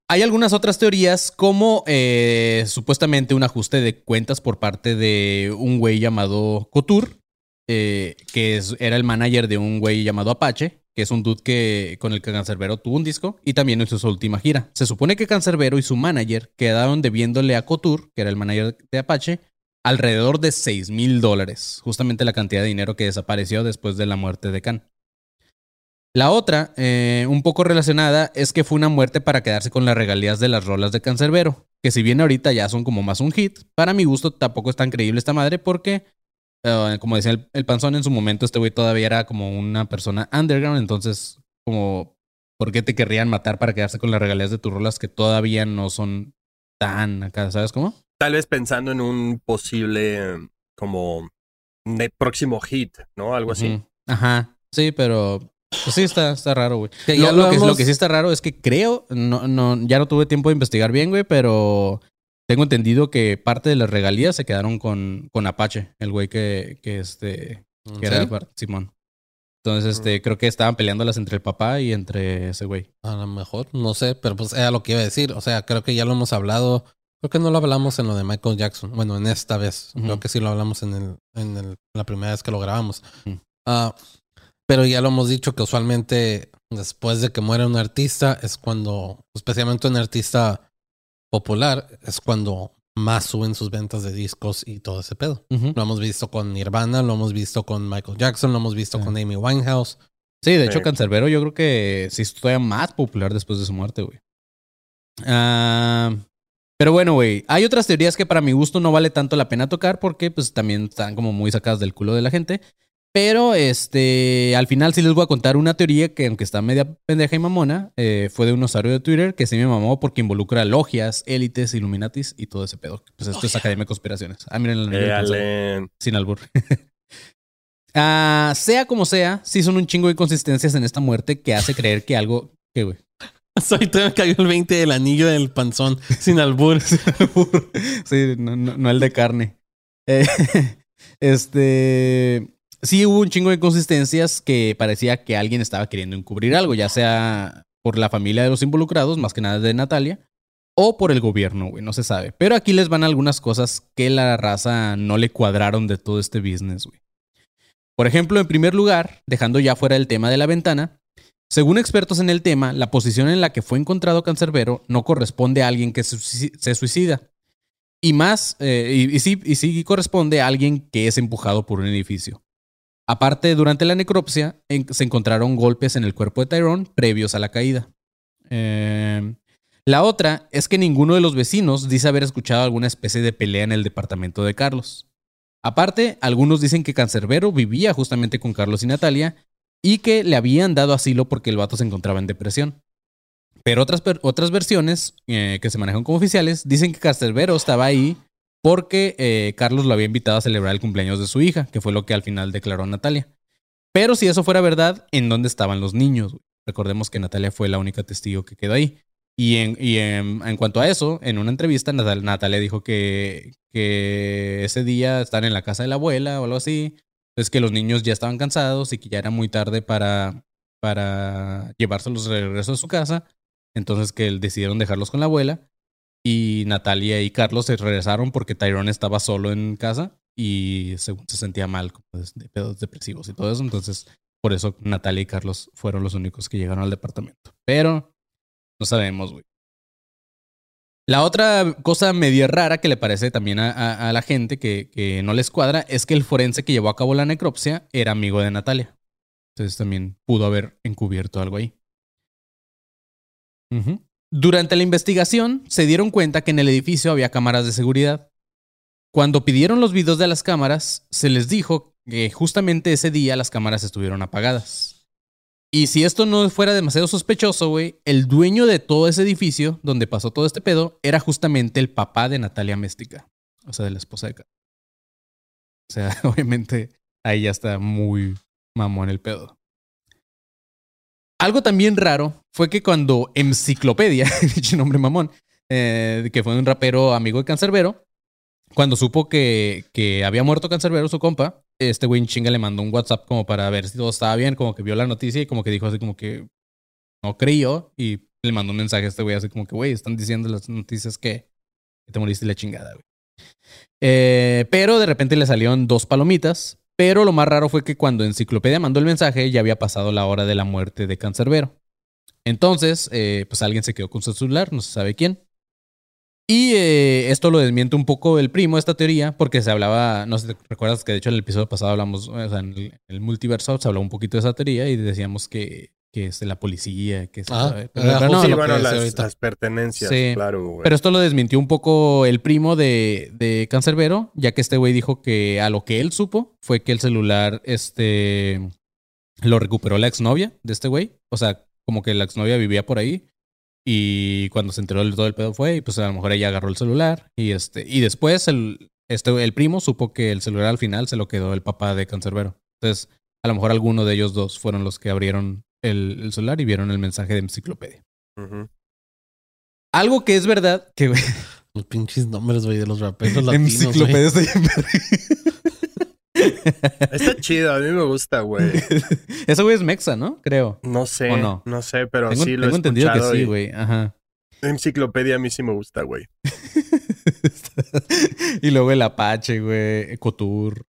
Hay algunas otras teorías como eh, supuestamente un ajuste de cuentas por parte de un güey llamado Couture, eh, que era el manager de un güey llamado Apache, que es un dude que, con el que Cancerbero tuvo un disco y también hizo su última gira. Se supone que Cancerbero y su manager quedaron debiéndole a Couture, que era el manager de Apache, alrededor de 6 mil dólares, justamente la cantidad de dinero que desapareció después de la muerte de Khan. La otra, eh, un poco relacionada, es que fue una muerte para quedarse con las regalías de las rolas de Cancerbero, que si bien ahorita ya son como más un hit, para mi gusto tampoco es tan creíble esta madre porque, eh, como decía el, el, panzón en su momento, este güey todavía era como una persona underground, entonces como, ¿por qué te querrían matar para quedarse con las regalías de tus rolas que todavía no son tan acá, ¿sabes cómo?
Tal vez pensando en un posible como próximo hit, ¿no? Algo así.
Ajá. Sí, pero Pues sí, está, está raro, güey.
Que
Lo,
ya
lo
lo
que, lo que sí está raro es que creo, no, no, ya no tuve tiempo de investigar bien, güey, pero tengo entendido que parte de las regalías se quedaron con, con Apache, el güey que, que este,
¿En
que era Simón. Entonces, este, creo que estaban peleándolas entre el papá y entre ese güey.
A lo mejor, no sé, pero pues era lo que iba a decir. O sea, creo que ya lo hemos hablado. Creo que no lo hablamos en lo de Michael Jackson. Bueno, en esta vez. Creo que sí lo hablamos en, el, en el- la primera vez que lo grabamos. Ah, pero ya lo hemos dicho que usualmente después de que muere un artista es cuando, especialmente un artista popular, es cuando más suben sus ventas de discos y todo ese pedo. Lo hemos visto con Nirvana, lo hemos visto con Michael Jackson, lo hemos visto con Amy Winehouse.
Sí, de hecho,
Sí.
Cancerbero yo creo que sí es todavía más popular después de su muerte, güey. Ah, pero bueno, güey, hay otras teorías que para mi gusto no vale tanto la pena tocar porque pues también están como muy sacadas del culo de la gente. Pero este, al final sí les voy a contar una teoría que aunque está media pendeja y mamona, eh, fue de un usuario de Twitter que sí me mamó porque involucra logias, élites, illuminatis y todo ese pedo. Pues esto es Academia de Conspiraciones. Ah, miren Cáncer.
Éale.
Sin albur. Ah, sea como sea, sí son un chingo de inconsistencias en esta muerte que hace creer que algo. ¿Qué, güey?
Ahorita me cayó el 20 del anillo del panzón sin albur.
sí, no, no- no el de carne. Eh, este. Sí hubo un chingo de inconsistencias que parecía que alguien estaba queriendo encubrir algo, ya sea por la familia de los involucrados, más que nada de Natalia, o por el gobierno, güey, no se sabe. Pero aquí les van algunas cosas que la raza no le cuadraron de todo este business, güey. Por ejemplo, en primer lugar, dejando ya fuera el tema de la ventana, según expertos en el tema, la posición en la que fue encontrado Cancerbero no corresponde a alguien que se suici- se suicida. Y más, eh, y, sí, y sí corresponde a alguien que es empujado por un edificio. Aparte, durante la necropsia se encontraron golpes en el cuerpo de Tyrone previos a la caída. Eh, la otra es que ninguno de los vecinos dice haber escuchado alguna especie de pelea en el departamento de Carlos. Aparte, algunos dicen que Cancerbero vivía justamente con Carlos y Natalia y que le habían dado asilo porque el vato se encontraba en depresión. Pero otras, otras versiones eh, que se manejan como oficiales dicen que Cancerbero estaba ahí porque eh, Carlos lo había invitado a celebrar el cumpleaños de su hija, que fue lo que al final declaró Natalia. Pero si eso fuera verdad, ¿en dónde estaban los niños? Recordemos que Natalia fue la única testigo que quedó ahí. Y en, y en, en cuanto a eso, en una entrevista, Natal- Natalia dijo que, que ese día están en la casa de la abuela o algo así. Es que los niños ya estaban cansados y que ya era muy tarde para, para llevárselos de regreso a su casa. Entonces que decidieron dejarlos con la abuela. Y Natalia y Carlos se regresaron porque Tyrone estaba solo en casa y se, se sentía mal como de pedos depresivos y todo eso. Entonces, por eso Natalia y Carlos fueron los únicos que llegaron al departamento. Pero no sabemos, güey. La otra cosa media rara que le parece también a, la gente que, no les cuadra es que el forense que llevó a cabo la necropsia era amigo de Natalia. Entonces también pudo haber encubierto algo ahí. Durante la investigación se dieron cuenta que en el edificio había cámaras de seguridad. Cuando pidieron los videos de las cámaras, se les dijo que justamente ese día las cámaras estuvieron apagadas. Y si esto no fuera demasiado sospechoso, güey, el dueño de todo ese edificio donde pasó todo este pedo era justamente el papá de Natalia Méstica, o sea, de la esposa de Carlos. O sea, obviamente ahí ya está muy mamón el pedo. Algo también raro fue que cuando Enciclopedia, dicho nombre mamón, eh, que fue un rapero amigo de Cancerbero, cuando supo que, que había muerto Cancerbero, su compa, este güey en chinga le mandó un WhatsApp como para ver si todo estaba bien, como que vio la noticia y como que dijo así como que no creyó y le mandó un mensaje a este güey así como que, güey, están diciendo las noticias que, te moriste la chingada, güey. Eh, pero de repente le salieron dos palomitas, pero lo más raro fue que cuando Enciclopedia mandó el mensaje ya había pasado la hora de la muerte de Cancerbero. Entonces, eh, pues alguien se quedó con su celular, no se sabe quién. Y eh, esto lo desmiente un poco el primo, esta teoría, porque se hablaba, no sé si te recuerdas que de hecho en el episodio pasado hablamos, o sea, en el, en el multiverso se habló un poquito de esa teoría y decíamos que, que es de la policía, que se
Ah,
sabe.
era
Pero, pero no,
sí, bueno, las, pertenencias,
Sí.
claro, güey.
pero esto lo desmintió un poco el primo de, de Cancerbero, ya que este güey dijo que a lo que él supo fue que el celular este, lo recuperó la exnovia de este güey. O sea, como que la exnovia vivía por ahí. Y cuando se enteró de todo el pedo fue, y pues a lo mejor ella agarró el celular. Y este, y después el, este, el primo supo que el celular al final se lo quedó el papá de Cancerbero. Entonces, A lo mejor alguno de ellos dos fueron los que abrieron el, el celular y vieron el mensaje de enciclopedia. Algo que es verdad, que
Los pinches nombres, güey, de los raperos latinos, güey.
enciclopedia está
chido, a mí me gusta, güey.
Ese güey es mexa, ¿no? Creo.
No sé,
¿O no?
no? sé, pero
Tengo,
sí lo
tengo
he
entendido que
escuchado
sí, güey. Ajá.
Enciclopedia a mí sí me gusta, güey.
y luego el Apache, güey. Ecotour.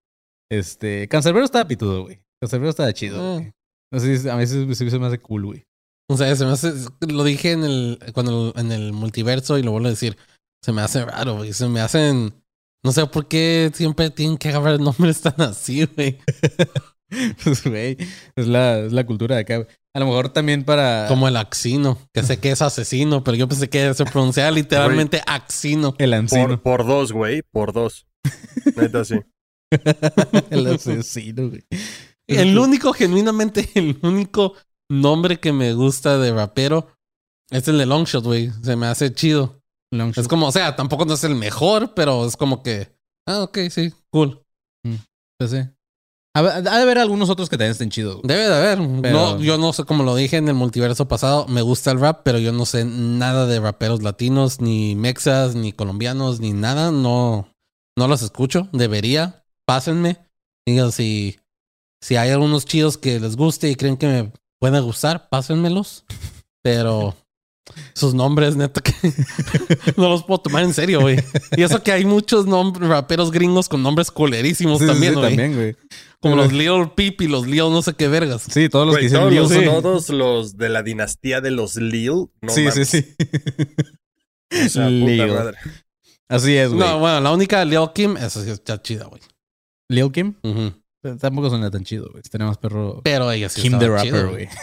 Este. Cancerbero estaba pitudo, güey. Cancerbero estaba chido,
Ah.
si a veces se me hace cool, güey.
O sea, se me hace, lo dije en el, cuando en el multiverso y lo vuelvo a decir. Se me hace raro, güey. Se me hacen, no sé por qué siempre tienen que agarrar nombres tan así, güey.
Pues, güey. Es la, es la cultura de acá. A lo mejor también para.
Como el Axino, que sé que es asesino, pero yo pensé que se pronunciaba literalmente Axino.
el ancino.
Por, por dos, güey, por dos. Neta, sí.
el asesino, güey.
El único, genuinamente, el único nombre que me gusta de rapero es el de Longshot, güey. Se me hace chido. Es como, o sea, tampoco no es el mejor, pero es como que, ah, ok, sí, cool.
Pues sí. Ha ha de haber algunos otros que también estén chidos.
Debe de haber.
Pero-
No, yo no sé, como lo dije en el multiverso pasado, me gusta el rap, pero yo no sé nada de raperos latinos, ni mexas, ni colombianos, ni nada. No, no los escucho. Debería. Pásenme. Digan si, si hay algunos chidos que les guste y creen que me pueden gustar, pásenmelos. Pero sus nombres, neta, que no los puedo tomar en serio, güey. Y eso que hay muchos nombres, raperos gringos con nombres colerísimos
Sí,
también,
sí,
güey.
también, güey.
Como los Lil Peep y los Lil no sé qué vergas.
Sí, todos los que dicen
todos,
Lil,
los,
sí.
todos los de la dinastía de los Lil. No
sí, sí,
mames.
sí.
O sea, puta
Lil.
madre.
Así es, güey.
No, bueno, la única Lil Kim, esa sí está chida, güey.
Lil Kim tampoco suena tan chido, güey. Tiene más perro.
Pero ella sí
Kim the Rapper, güey.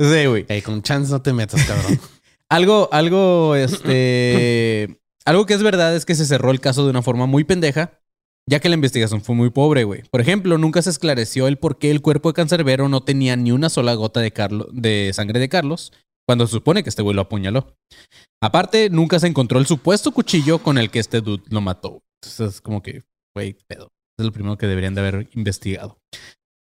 sí, güey.
Ey, con chance no te metas, cabrón.
Algo, algo, este. algo que es verdad es que se cerró el caso de una forma muy pendeja, ya que la investigación fue muy pobre, güey. Por ejemplo, nunca se esclareció el por qué el cuerpo de Cancerbero no tenía ni una sola gota de, Carlo- de sangre de Carlos, cuando se supone que este güey lo apuñaló. Aparte, nunca se encontró el supuesto cuchillo con el que este dude lo mató. Entonces, es como que, güey, pedo. Es lo primero que deberían de haber investigado.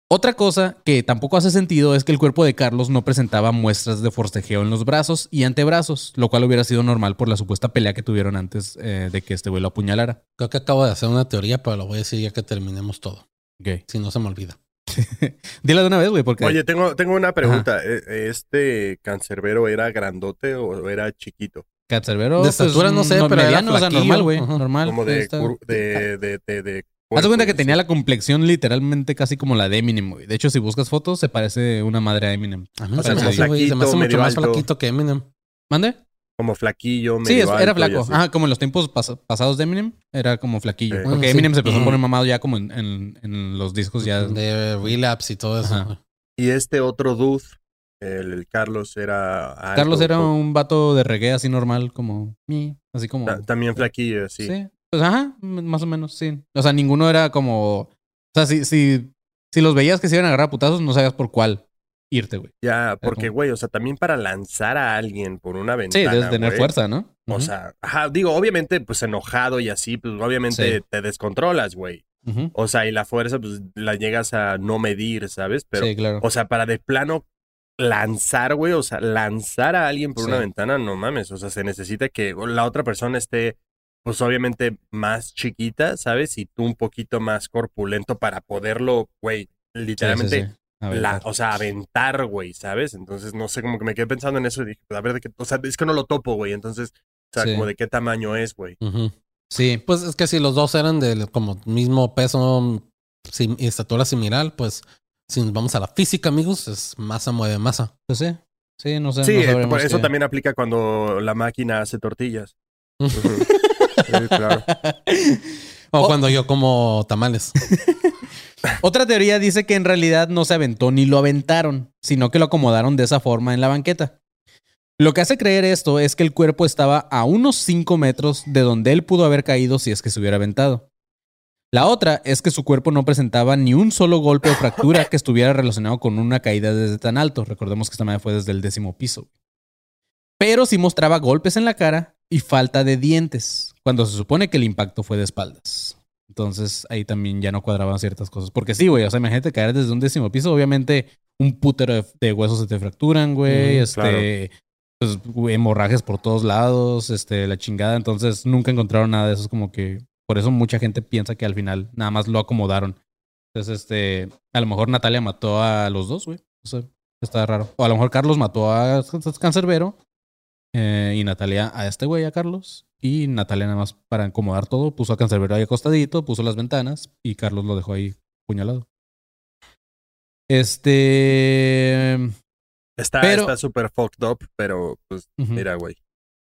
Otra cosa que tampoco hace sentido es que el cuerpo de Carlos no presentaba muestras de forcejeo en los brazos y antebrazos, lo cual hubiera sido normal por la supuesta pelea que tuvieron antes eh, de que este güey lo apuñalara.
Creo que acabo de hacer una teoría, pero lo voy a decir ya que terminemos todo.
Ok.
Si no se me olvida.
Dila de una vez, güey, porque...
Oye, tengo, tengo una pregunta. ¿E- ¿Este cancerbero era grandote o era chiquito?
Cancerbero,
de estatura no sé, pero era
mediano, o sea, normal, güey. Normal.
Como de, de, de, de
Haz de cuenta que tenía
sí.
la complexión literalmente casi como la de Eminem, güey. De hecho, si buscas fotos, se parece una madre a Eminem.
A mí
O
se me hace, güey, se me hace
flaquito,
mucho más
alto.
flaquito que Eminem.
¿Mande?
Como flaquillo,
Sí,
medio
es- era
alto y
flaco.
así.
Ajá, como en los tiempos pas- pasados de Eminem, era como flaquillo.
Sí.
Porque
Bueno, sí.
Eminem se empezó a poner mamado ya como en, en- en los discos ya.
De relapse y todo eso.
Ajá.
güey.
Y este otro dude, el, el Carlos, era alto,
Carlos era un vato de reggae así normal, como... mi, Así como...
ta- También flaquillo, sí.
Sí. Pues ajá, más o menos, sí. O sea, ninguno era como. O sea, si, si, si los veías que se iban a agarrar a putazos, no sabías por cuál irte, güey.
Ya, porque, güey, o sea, también para lanzar a alguien por una
Sí,
ventana.
debes tener
güey,
fuerza, ¿no?
O sea, ajá, digo, obviamente, pues enojado y así, pues obviamente
Sí.
te descontrolas, güey. O sea, y la fuerza, pues la llegas a no medir, ¿sabes? Pero,
sí, claro.
o sea, para de plano lanzar, güey, o sea, lanzar a alguien por
Sí.
una ventana, no mames. O sea, se necesita que la otra persona esté, pues obviamente más chiquita, ¿sabes? Y tú un poquito más corpulento para poderlo, güey,
Sí, sí,
literalmente,
sí.
La- o sea, aventar, güey, ¿sabes? Entonces, no sé, como que me quedé pensando en eso y dije, pues, a ver, de qué, o sea, es que no lo topo, güey. Entonces, o sea,
Sí.
como de qué tamaño es, güey.
Sí,
Pues es que si los dos eran del como mismo peso sim- y estatura similar, pues si nos vamos a la física, amigos, es masa mueve masa.
pues sí. Sí, no sé.
Sí,
no
eso también aplica cuando la máquina hace tortillas. Sí, claro.
O
Oh.
cuando yo como tamales.
Otra teoría dice que en realidad no se aventó ni lo aventaron, sino que lo acomodaron de esa forma en la banqueta. Lo que hace creer esto es que el cuerpo estaba a unos 5 metros de donde él pudo haber caído si es que se hubiera aventado. La otra es que su cuerpo no presentaba ni un solo golpe o fractura que estuviera relacionado con una caída desde tan alto. Recordemos que esta madre fue desde el décimo piso. Pero sí mostraba golpes en la cara y falta de dientes, cuando se supone que el impacto fue de espaldas. Entonces ahí también ya no cuadraban ciertas cosas. Porque sí, güey, o sea, imagínate caer desde un décimo piso, obviamente un putero de, de huesos se te fracturan, güey,
Mm,
este, pues, hemorragias por todos lados, este, la chingada. Entonces nunca encontraron nada de eso, es como que, por eso mucha gente piensa que al final nada más lo acomodaron. Entonces, este, a lo mejor Natalia mató a los dos, güey. O sea, está raro. O a lo mejor Carlos mató a Cancerbero eh, y Natalia a este güey, a Carlos. Y Natalia nada más para acomodar todo, puso a Cancerbero ahí acostadito, puso las ventanas y Carlos lo dejó ahí puñalado. Este...
Está súper fucked up, pero pues mira, güey.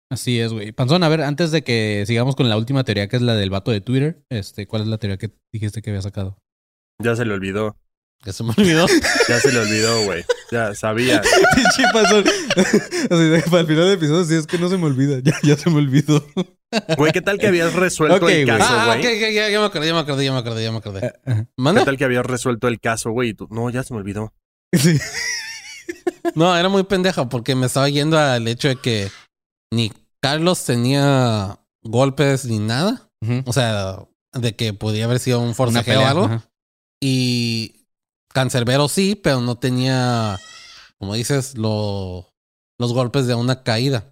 Así es, güey. Panzón, a ver, antes de que sigamos con la última teoría, que es la del vato de Twitter, este, ¿cuál es la teoría que dijiste que había sacado?
Ya se le olvidó.
Que se me olvidó.
Ya se le olvidó, güey. Ya sabía.
Pinche de, para el final del episodio, sí, es que no se me olvida. Ya, ya se me olvidó.
Güey, ¿qué tal que habías resuelto el caso,
ah,
güey?
ok, ok, ya, ya me acordé, ya me acordé, ya me acordé, ya me acordé.
Ajá.
¿Qué tal que habías resuelto el caso, güey? No, ya se me olvidó.
Sí.
No, era muy pendeja porque me estaba yendo al hecho de que ni Carlos tenía golpes ni nada. O sea, de que podía haber sido un forcejeo o algo. Y Cancerbero sí, pero no tenía, como dices, lo- los golpes de una caída.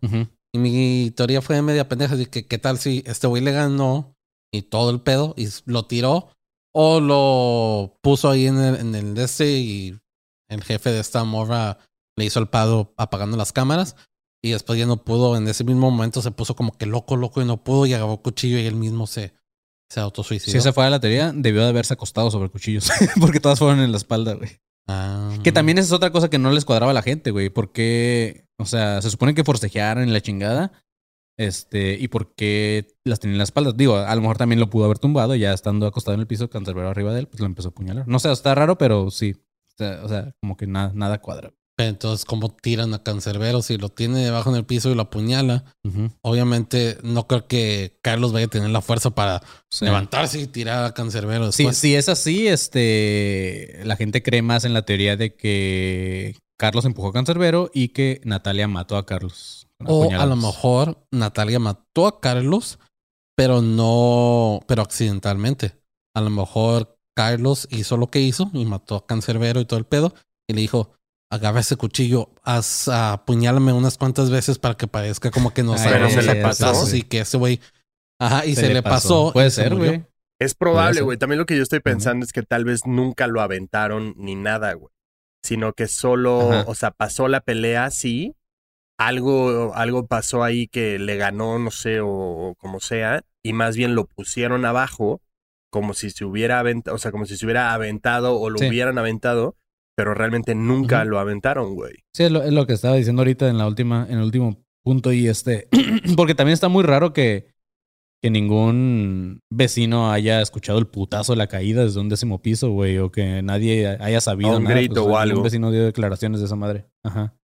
Y mi teoría fue media pendeja. Así que, ¿qué tal si este güey le ganó y todo el pedo y lo tiró? O lo puso ahí en el, en el este y el jefe de esta morra le hizo el pado apagando las cámaras. Y después ya no pudo. En ese mismo momento se puso como que loco, loco y no pudo. Y agarró cuchillo y él mismo se, se autosuicidó.
Si esa fuera la teoría, debió de haberse acostado sobre cuchillos. Porque todas fueron en la espalda, güey.
Ah.
Que también esa es otra cosa que no les cuadraba a la gente, güey. Porque, o sea, se supone que forcejearan en la chingada. Este, y por qué las tenía en la espalda. Digo, a lo mejor también lo pudo haber tumbado, ya estando acostado en el piso, Cancerbero arriba de él, pues lo empezó a apuñalar. No sé, está raro, pero sí. O sea, o sea, como que nada, nada cuadra.
Entonces, ¿cómo tiran a Cancerbero? Si lo tiene debajo en el piso y lo apuñala, obviamente no creo que Carlos vaya a tener la fuerza para
Sí.
levantarse y tirar a Cancerbero.
Sí, si es así, este, la gente cree más en la teoría de que Carlos empujó a Cancerbero y que Natalia mató a Carlos.
O a lo mejor Natalia mató a Carlos, pero no, pero accidentalmente. A lo mejor Carlos hizo lo que hizo y mató a Cancerbero y todo el pedo y le dijo, agarra ese cuchillo, haz, apuñálame unas cuantas veces para que parezca como que nos agarramos
se le
a
pasó.
putazos y que ese güey, ajá, y se, le pasó.
Puede ser, güey.
Es probable, güey. También lo que yo estoy pensando es que tal vez nunca lo aventaron ni nada, güey. Sino que solo,
Ajá.
o sea, pasó la pelea, sí. Algo, algo pasó ahí que le ganó, no sé, o, o como sea. Y más bien lo pusieron abajo, como si se hubiera aventado, o sea, como si se hubiera aventado o lo
Sí.
hubieran aventado. Pero realmente nunca lo aventaron, güey.
Sí, es lo, es lo que estaba diciendo ahorita en la última, en el último punto. Y este, porque también está muy raro que, que ningún vecino haya escuchado el putazo de la caída desde un décimo piso, güey, o que nadie haya sabido
O un
nada.
grito o algo.
vecino dio declaraciones de esa madre. Ajá.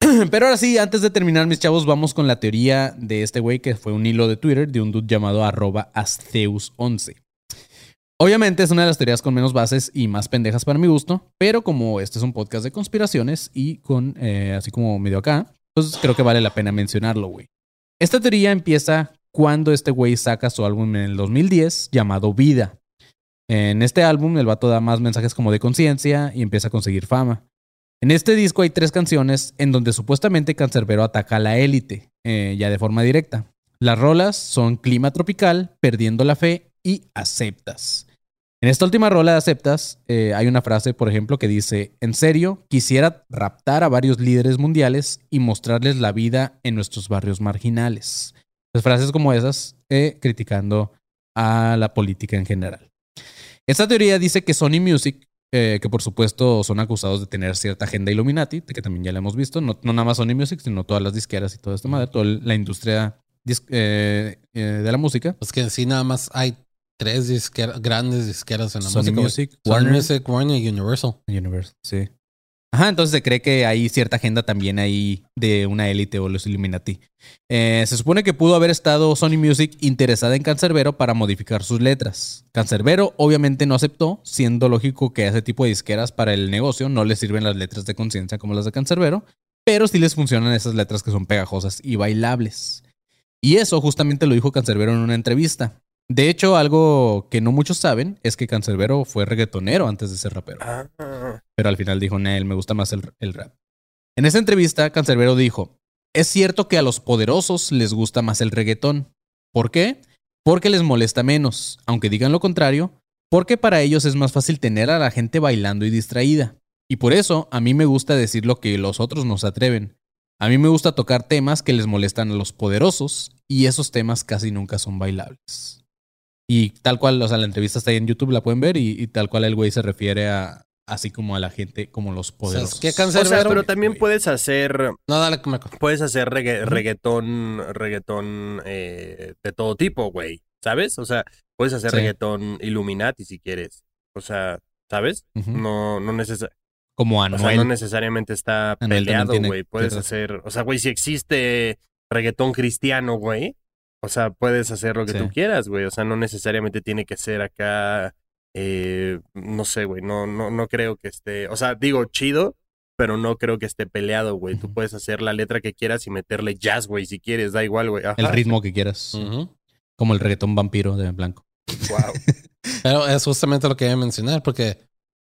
Pero ahora sí, antes de terminar, mis chavos, vamos con la teoría de este güey que fue un hilo de Twitter de un dude llamado arroba Asteus11. Obviamente es una de las teorías con menos bases y más pendejas para mi gusto, pero como este es un podcast de conspiraciones y con, eh, así como medio acá, pues creo que vale la pena mencionarlo, güey. Esta teoría empieza cuando este güey saca su álbum en el 2010 llamado Vida. En este álbum el vato da más mensajes como de conciencia y empieza a conseguir fama. En este disco hay tres canciones en donde supuestamente Cancerbero ataca a la élite, eh, ya de forma directa. Las rolas son Clima Tropical, Perdiendo la Fe y Aceptas. En esta última rola de Aceptas eh, hay una frase, por ejemplo, que dice, en serio, quisiera raptar a varios líderes mundiales y mostrarles la vida en nuestros barrios marginales. Pues frases como esas, eh, criticando a la política en general. Esta teoría dice que Sony Music, eh, que por supuesto son acusados de tener cierta agenda Illuminati, que también ya la hemos visto, no, nada más Sony Music, sino todas las disqueras y toda esta madre, toda la industria de la música.
Pues que sí, nada más hay tres disqueras, grandes disqueras en la
Sony
música.
Music, Warner,
Music, Warner y Universal.
Universal, sí. Ajá, entonces se cree que hay cierta agenda también ahí de una élite o los Illuminati. Eh, se supone que pudo haber estado Sony Music interesada en Cancerbero para modificar sus letras. Cancerbero obviamente no aceptó, siendo lógico que a ese tipo de disqueras para el negocio no les sirven las letras de conciencia como las de Cancerbero, pero sí les funcionan esas letras que son pegajosas y bailables. Y eso justamente lo dijo Cancerbero en una entrevista. De hecho, algo que no muchos saben es que Cancerbero fue reggaetonero antes de ser rapero.
Ah,
Pero al final dijo, Nel, me gusta más el, el rap. En esa entrevista, Cancerbero dijo, es cierto que a los poderosos les gusta más el reggaetón. ¿Por qué? Porque les molesta menos, aunque digan lo contrario, porque para ellos es más fácil tener a la gente bailando y distraída. Y por eso a mí me gusta decir lo que los otros no se atreven. A mí me gusta tocar temas que les molestan a los poderosos y esos temas casi nunca son bailables. Y tal cual, o sea, la entrevista está ahí en YouTube, la pueden ver y, y tal cual el güey se refiere a así como a la gente como los poderosos.
¿qué
o sea,
Cancerbero?
pero también
güey.
puedes hacer
No, dale, Marco.
puedes hacer regga- reggaetón, reggaetón eh, de todo tipo, güey. ¿Sabes? O sea, puedes hacer
Sí.
reggaetón Illuminati si quieres. O sea, ¿sabes? No, no, necesa-
Como
o sea,
Anuel.
no necesariamente está
Anuel
peleado, güey. Puedes hacer, o sea, güey, si existe reggaetón cristiano, güey. O sea, puedes hacer lo que
Sí.
tú quieras, güey. O sea, no necesariamente tiene que ser acá, eh, no sé, güey. No, no, no creo que esté, o sea, digo chido, pero no creo que esté peleado, güey. Tú puedes hacer la letra que quieras y meterle jazz, güey, si quieres, da igual, güey.
El ritmo que quieras. Como el reggaetón vampiro de blanco.
Wow.
Pero es justamente lo que iba a mencionar, porque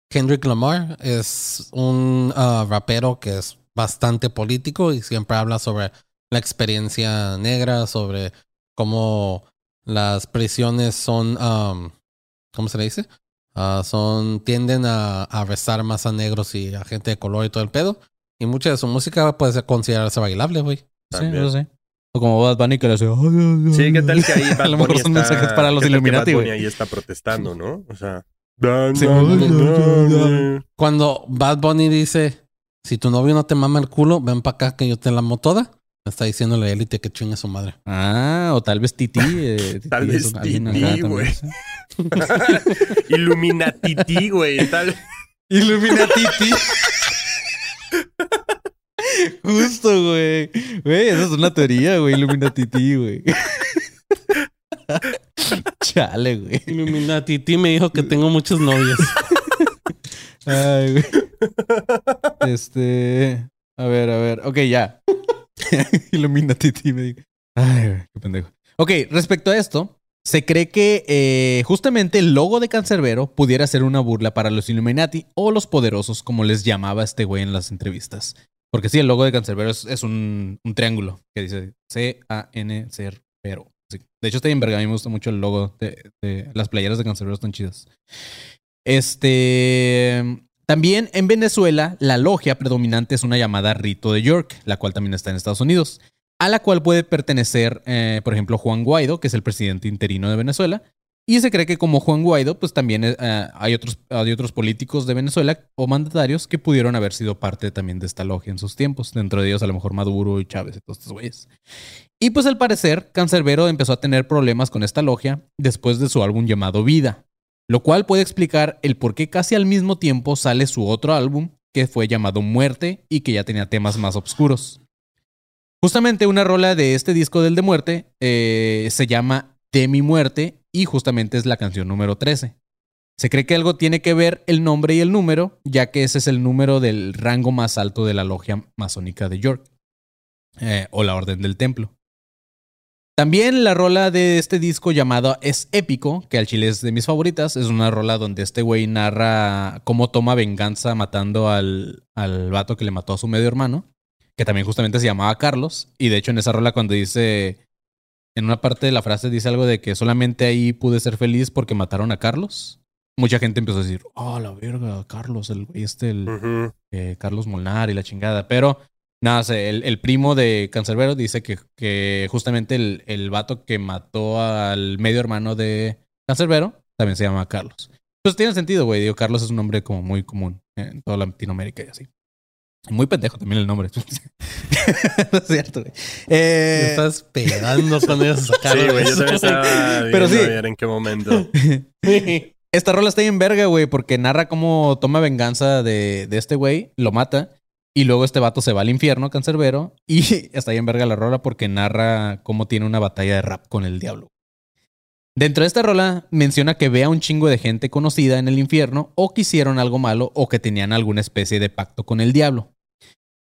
Kendrick Lamar es un ah, rapero que es bastante político y siempre habla sobre la experiencia negra, sobre cómo las prisiones son, um, ¿cómo se le dice? Ah, son, tienden a, a arrestar más a negros y a gente de color y todo el pedo. Y mucha de su música puede ser considerarse bailable, güey.
Sí,
También.
yo sé. O como Bad Bunny que le hace. "Ay, ay, ay".
Sí, ¿qué tal que ahí Bad
A lo mejor son mensajes para los Illuminati,
Bad Bunny
güey.
ahí está protestando, ¿no? O sea...
Sí.
Cuando Bad Bunny dice, si tu novio no te mama el culo, ven para acá que yo te la amo toda, está diciéndole a élite que chingue su madre.
Ah, o tal vez Titi. eh, Titi
Tal vez Titi, güey.
sí.
Illuminatiti, güey. Tal...
Illuminatiti. Justo, güey. Güey, esa es una teoría, güey. Illuminatiti, güey. Chale, güey.
Illuminati Ti me dijo que tengo muchos novios.
Ay, güey. Este. A ver, a ver. Ok, ya. Illuminatiti me dijo. Ay, qué pendejo. Ok, respecto a esto, se cree que eh, justamente el logo de Cancerbero pudiera ser una burla para los Illuminati o los poderosos, como les llamaba este güey en las entrevistas. Porque sí, el logo de Cancerbero es, es un, triángulo que dice C-A-N Cerbero. Sí. De hecho, está bien verga. A mí me gusta mucho el logo de, de- las playeras de Cancerbero, están chidas. Este. También en Venezuela, la logia predominante es una llamada Rito de York, la cual también está en Estados Unidos, a la cual puede pertenecer, eh, por ejemplo, Juan Guaido, que es el presidente interino de Venezuela. Y se cree que como Juan Guaido, pues también eh, hay, otros, hay otros políticos de Venezuela o mandatarios que pudieron haber sido parte también de esta logia en sus tiempos. Dentro de ellos a lo mejor Maduro y Chávez y todos estos güeyes. Y pues al parecer, Cancerbero empezó a tener problemas con esta logia después de su álbum llamado Vida, lo cual puede explicar el por qué casi al mismo tiempo sale su otro álbum, que fue llamado Muerte y que ya tenía temas más oscuros. Justamente una rola de este disco del de Muerte eh, se llama De mi muerte y justamente es la canción número 13. Se cree que algo tiene que ver el nombre y el número, ya que ese es el número del rango más alto de la logia masónica de York, eh, o la Orden del Templo. También la rola de este disco llamado Es Épico, que al chile es de mis favoritas, es una rola donde este güey narra cómo toma venganza matando al, al vato que le mató a su medio hermano, que también justamente se llamaba Carlos. Y de hecho en esa rola cuando dice, en una parte de la frase dice algo de que solamente ahí pude ser feliz porque mataron a Carlos. Mucha gente empezó a decir, oh, la verga, Carlos, el este, el, eh, Carlos Molnar y la chingada. Pero, nada, sé, el, el primo de Cancerbero dice que, que justamente el, el vato que mató al medio hermano de Cancerbero también se llama Carlos. Pues tiene sentido, güey. Digo, Carlos es un nombre como muy común en toda Latinoamérica y así. Muy pendejo también el nombre. no es cierto, güey. Eh,
estás esperando cuando ibas a sacar
Sí, güey, yo
eso.
también estaba
Pero sí.
a ver en qué momento.
Esta rola está bien verga, güey, porque narra cómo toma venganza de, de este güey, lo mata, y luego este vato se va al infierno, cancerbero, y está bien verga la rola porque narra cómo tiene una batalla de rap con el diablo. Dentro de esta rola menciona que ve a un chingo de gente conocida en el infierno o que hicieron algo malo o que tenían alguna especie de pacto con el diablo.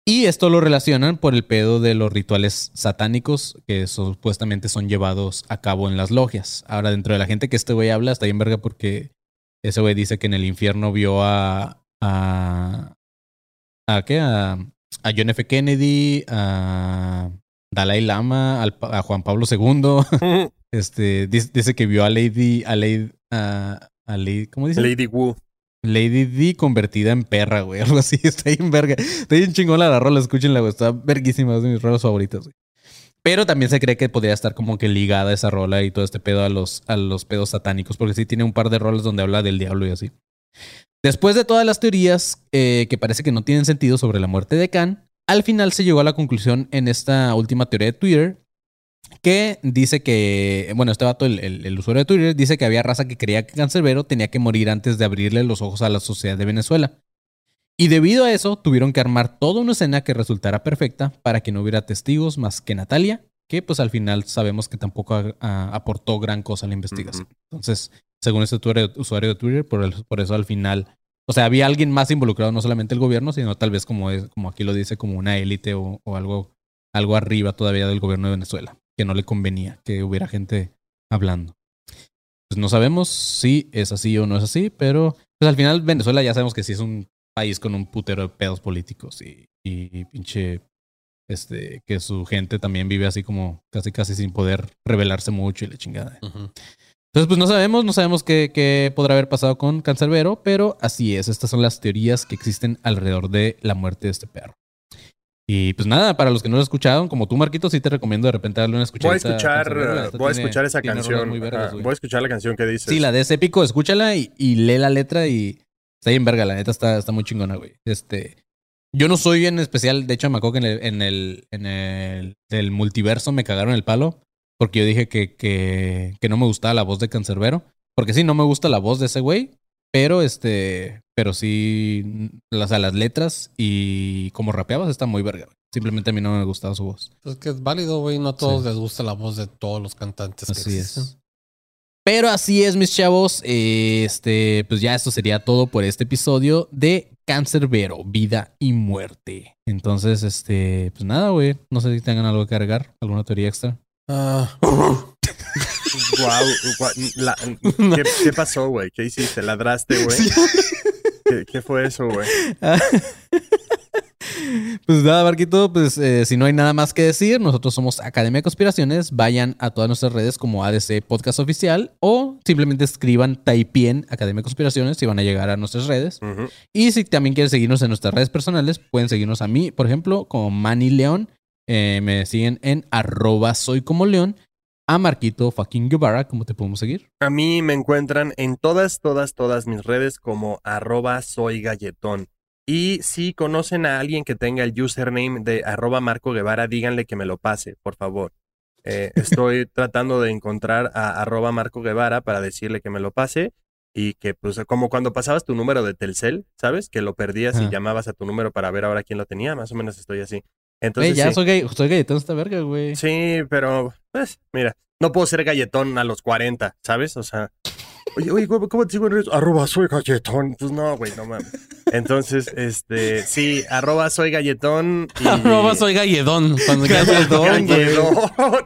Y esto lo relacionan por el pedo de los rituales satánicos que supuestamente son llevados a cabo en las logias. Ahora, dentro de la gente que este güey habla, está bien verga porque ese güey dice que en el infierno vio a. a. ¿A qué? A, a John F. Kennedy, a Dalai Lama, al a Juan Pablo II. Este, dice, dice que vio a Lady. A Lady. A, a Lady ¿Cómo dice?
Lady Wu.
Lady D convertida en perra, güey. Algo así. Está bien verga. Está bien chingona la rola. Escúchenla, güey. Está verguísima. Es de mis rolas favoritas, güey. Pero también se cree que podría estar como que ligada esa rola y todo este pedo a los, a los pedos satánicos. Porque sí tiene un par de rolas donde habla del diablo y así. Después de todas las teorías eh, que parece que no tienen sentido sobre la muerte de Khan, al final se llegó a la conclusión en esta última teoría de Twitter que dice que, bueno, este vato, el, el- usuario de Twitter, dice que había raza que creía que Cancerbero tenía que morir antes de abrirle los ojos a la sociedad de Venezuela. Y debido a eso, tuvieron que armar toda una escena que resultara perfecta para que no hubiera testigos más que Natalia, que pues al final sabemos que tampoco a- a- aportó gran cosa a la investigación. Entonces, según este usuario, usuario de Twitter, por, el- por eso al final, o sea, había alguien más involucrado, no solamente el gobierno, sino tal vez como, es, como aquí lo dice, como una élite o, o algo, algo arriba todavía del gobierno de Venezuela, que no le convenía que hubiera gente hablando. Pues no sabemos si es así o no es así, pero pues al final Venezuela ya sabemos que sí es un país con un putero de pedos políticos y, y pinche, este, que su gente también vive así como casi casi sin poder rebelarse mucho y la chingada. Entonces, pues no sabemos, no sabemos qué, qué podrá haber pasado con Cancerbero, pero así es. Estas son las teorías que existen alrededor de la muerte de este perro. Y pues nada, para los que no lo escucharon, como tú, Marquito, sí te recomiendo de repente darle una escuchada.
Voy a escuchar, voy a escuchar esa canción.
vergas,
voy a escuchar la canción que dices.
Sí, la de ese épico, escúchala y, y lee la letra y está bien verga, la neta está, está muy chingona, güey. Este, yo no soy en especial, de hecho me acuerdo que en el, en el, en el del multiverso me cagaron el palo porque yo dije que, que, que no me gustaba la voz de Cancerbero. Porque sí, no me gusta la voz de ese güey, pero este, pero sí, las, a las letras y como rapeabas está muy verga. Simplemente a mí no me gustaba su voz.
Pues que es válido, güey. No a todos
Sí.
les gusta la voz de todos los cantantes
Así es. Pero así es, mis chavos. Este, pues ya esto sería todo por este episodio de Cancerbero, vida y muerte. Entonces, este, pues nada, güey. No sé si tengan algo que agregar, alguna teoría extra.
Ah,
la- ¿qué, qué pasó, güey? ¿Qué hiciste? ¿Ladraste, güey? ¿Qué, qué fue eso, güey?
Pues nada, Marquito, pues eh, si no hay nada más que decir, nosotros somos Academia de Conspiraciones. Vayan a todas nuestras redes como ADC Podcast Oficial o simplemente escriban Taipien Academia de Conspiraciones y van a llegar a nuestras redes. Y si también quieren seguirnos en nuestras redes personales, pueden seguirnos a mí, por ejemplo, como Manny León. Eh, me siguen en arroba soy como león. A Marquito fucking Guevara, ¿cómo te podemos seguir?
A mí me encuentran en todas, todas, todas mis redes como arroba soy galletón. Y si conocen a alguien que tenga el username de arroba Marco Guevara, díganle que me lo pase, por favor. Eh, estoy tratando de encontrar a arroba Marco Guevara para decirle que me lo pase y que pues como cuando pasabas tu número de Telcel, ¿sabes? Que lo perdías y llamabas a tu número para ver ahora quién lo tenía, más o menos estoy así. Entonces,
ya
sí.
soy, gay, soy galletón esta verga, güey.
Sí, pero, pues, mira, no puedo ser galletón a los 40, ¿sabes? O sea, oye, oye, ¿cómo te sigo en redes? Arroba soy galletón. Pues no, güey, no mames. Entonces, este, sí, arroba soy galletón. Y...
arroba soy galledón. Cuando ya
Galledón.
Galledón.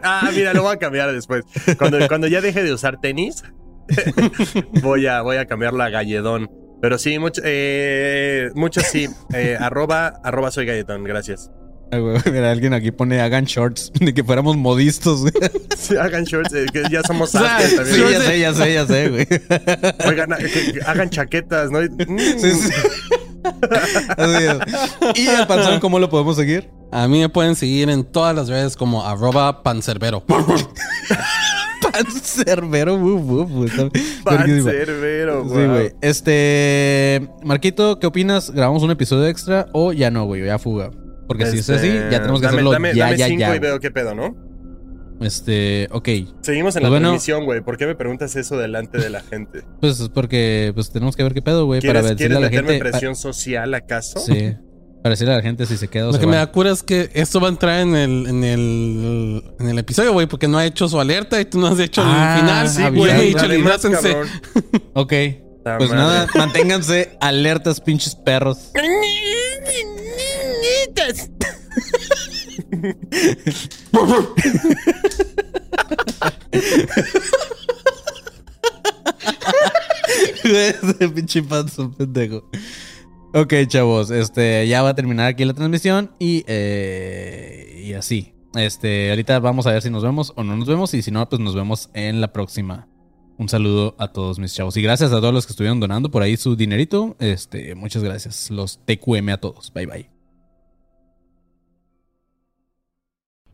Ah, mira, lo voy a cambiar después. Cuando, cuando ya deje de usar tenis, voy a, voy a cambiarlo a galledón. Pero sí, mucho, eh, muchos sí. Eh, arroba, arroba soy galletón, gracias.
Ay, güey, Mira, alguien aquí pone hagan shorts de que fuéramos modistos. güey.
Sí, hagan shorts, eh, que ya somos
sea,
sastres también.
Sí, ya sé, ya sé, ya sé, güey.
Oigan, a- que- que hagan chaquetas, ¿no? Mm.
Sí, sí. Así es. ¿Y el panzón cómo lo podemos seguir?
A mí me pueden seguir en todas las redes como arroba pancerbero.
Pancerbero.
Pancerbero,
Sí, güey. Este. Marquito, ¿qué opinas? ¿Grabamos un episodio extra o ya no, güey? Ya fuga. Porque si es así,
Este,
ya tenemos que
dame-
hacerlo
dame,
ya,
dame
ya,
cinco
ya.
y veo qué pedo, ¿no?
Este, ok.
Seguimos en
Pues
la
bueno.
transmisión, güey. ¿Por qué me preguntas eso delante de la gente?
Pues es porque pues tenemos que ver qué pedo, güey. Para
¿Quieres,
decirle
¿quieres
a la
meterme
gente.
en presión social acaso?
ah, sí. Para decirle a la gente si se queda o
Lo
se
que me da cura es que esto va a entrar en el, en el, en el episodio, güey, porque no ha hecho su alerta y tú no has hecho
Ah,
el final.
sí, güey.
he dicho el
Además,
hidrátense.
Ok. Pues
madre.
nada, manténganse alertas, pinches perros. Ese pinche panzo, pendejo. Ok, chavos, este, ya va a terminar aquí la transmisión y, eh, y así. Este, ahorita vamos a ver si nos vemos o no nos vemos y si no, pues nos vemos en la próxima. Un saludo a todos mis chavos y gracias a todos los que estuvieron donando por ahí su dinerito. Este, muchas gracias. Los TQM a todos. Bye bye.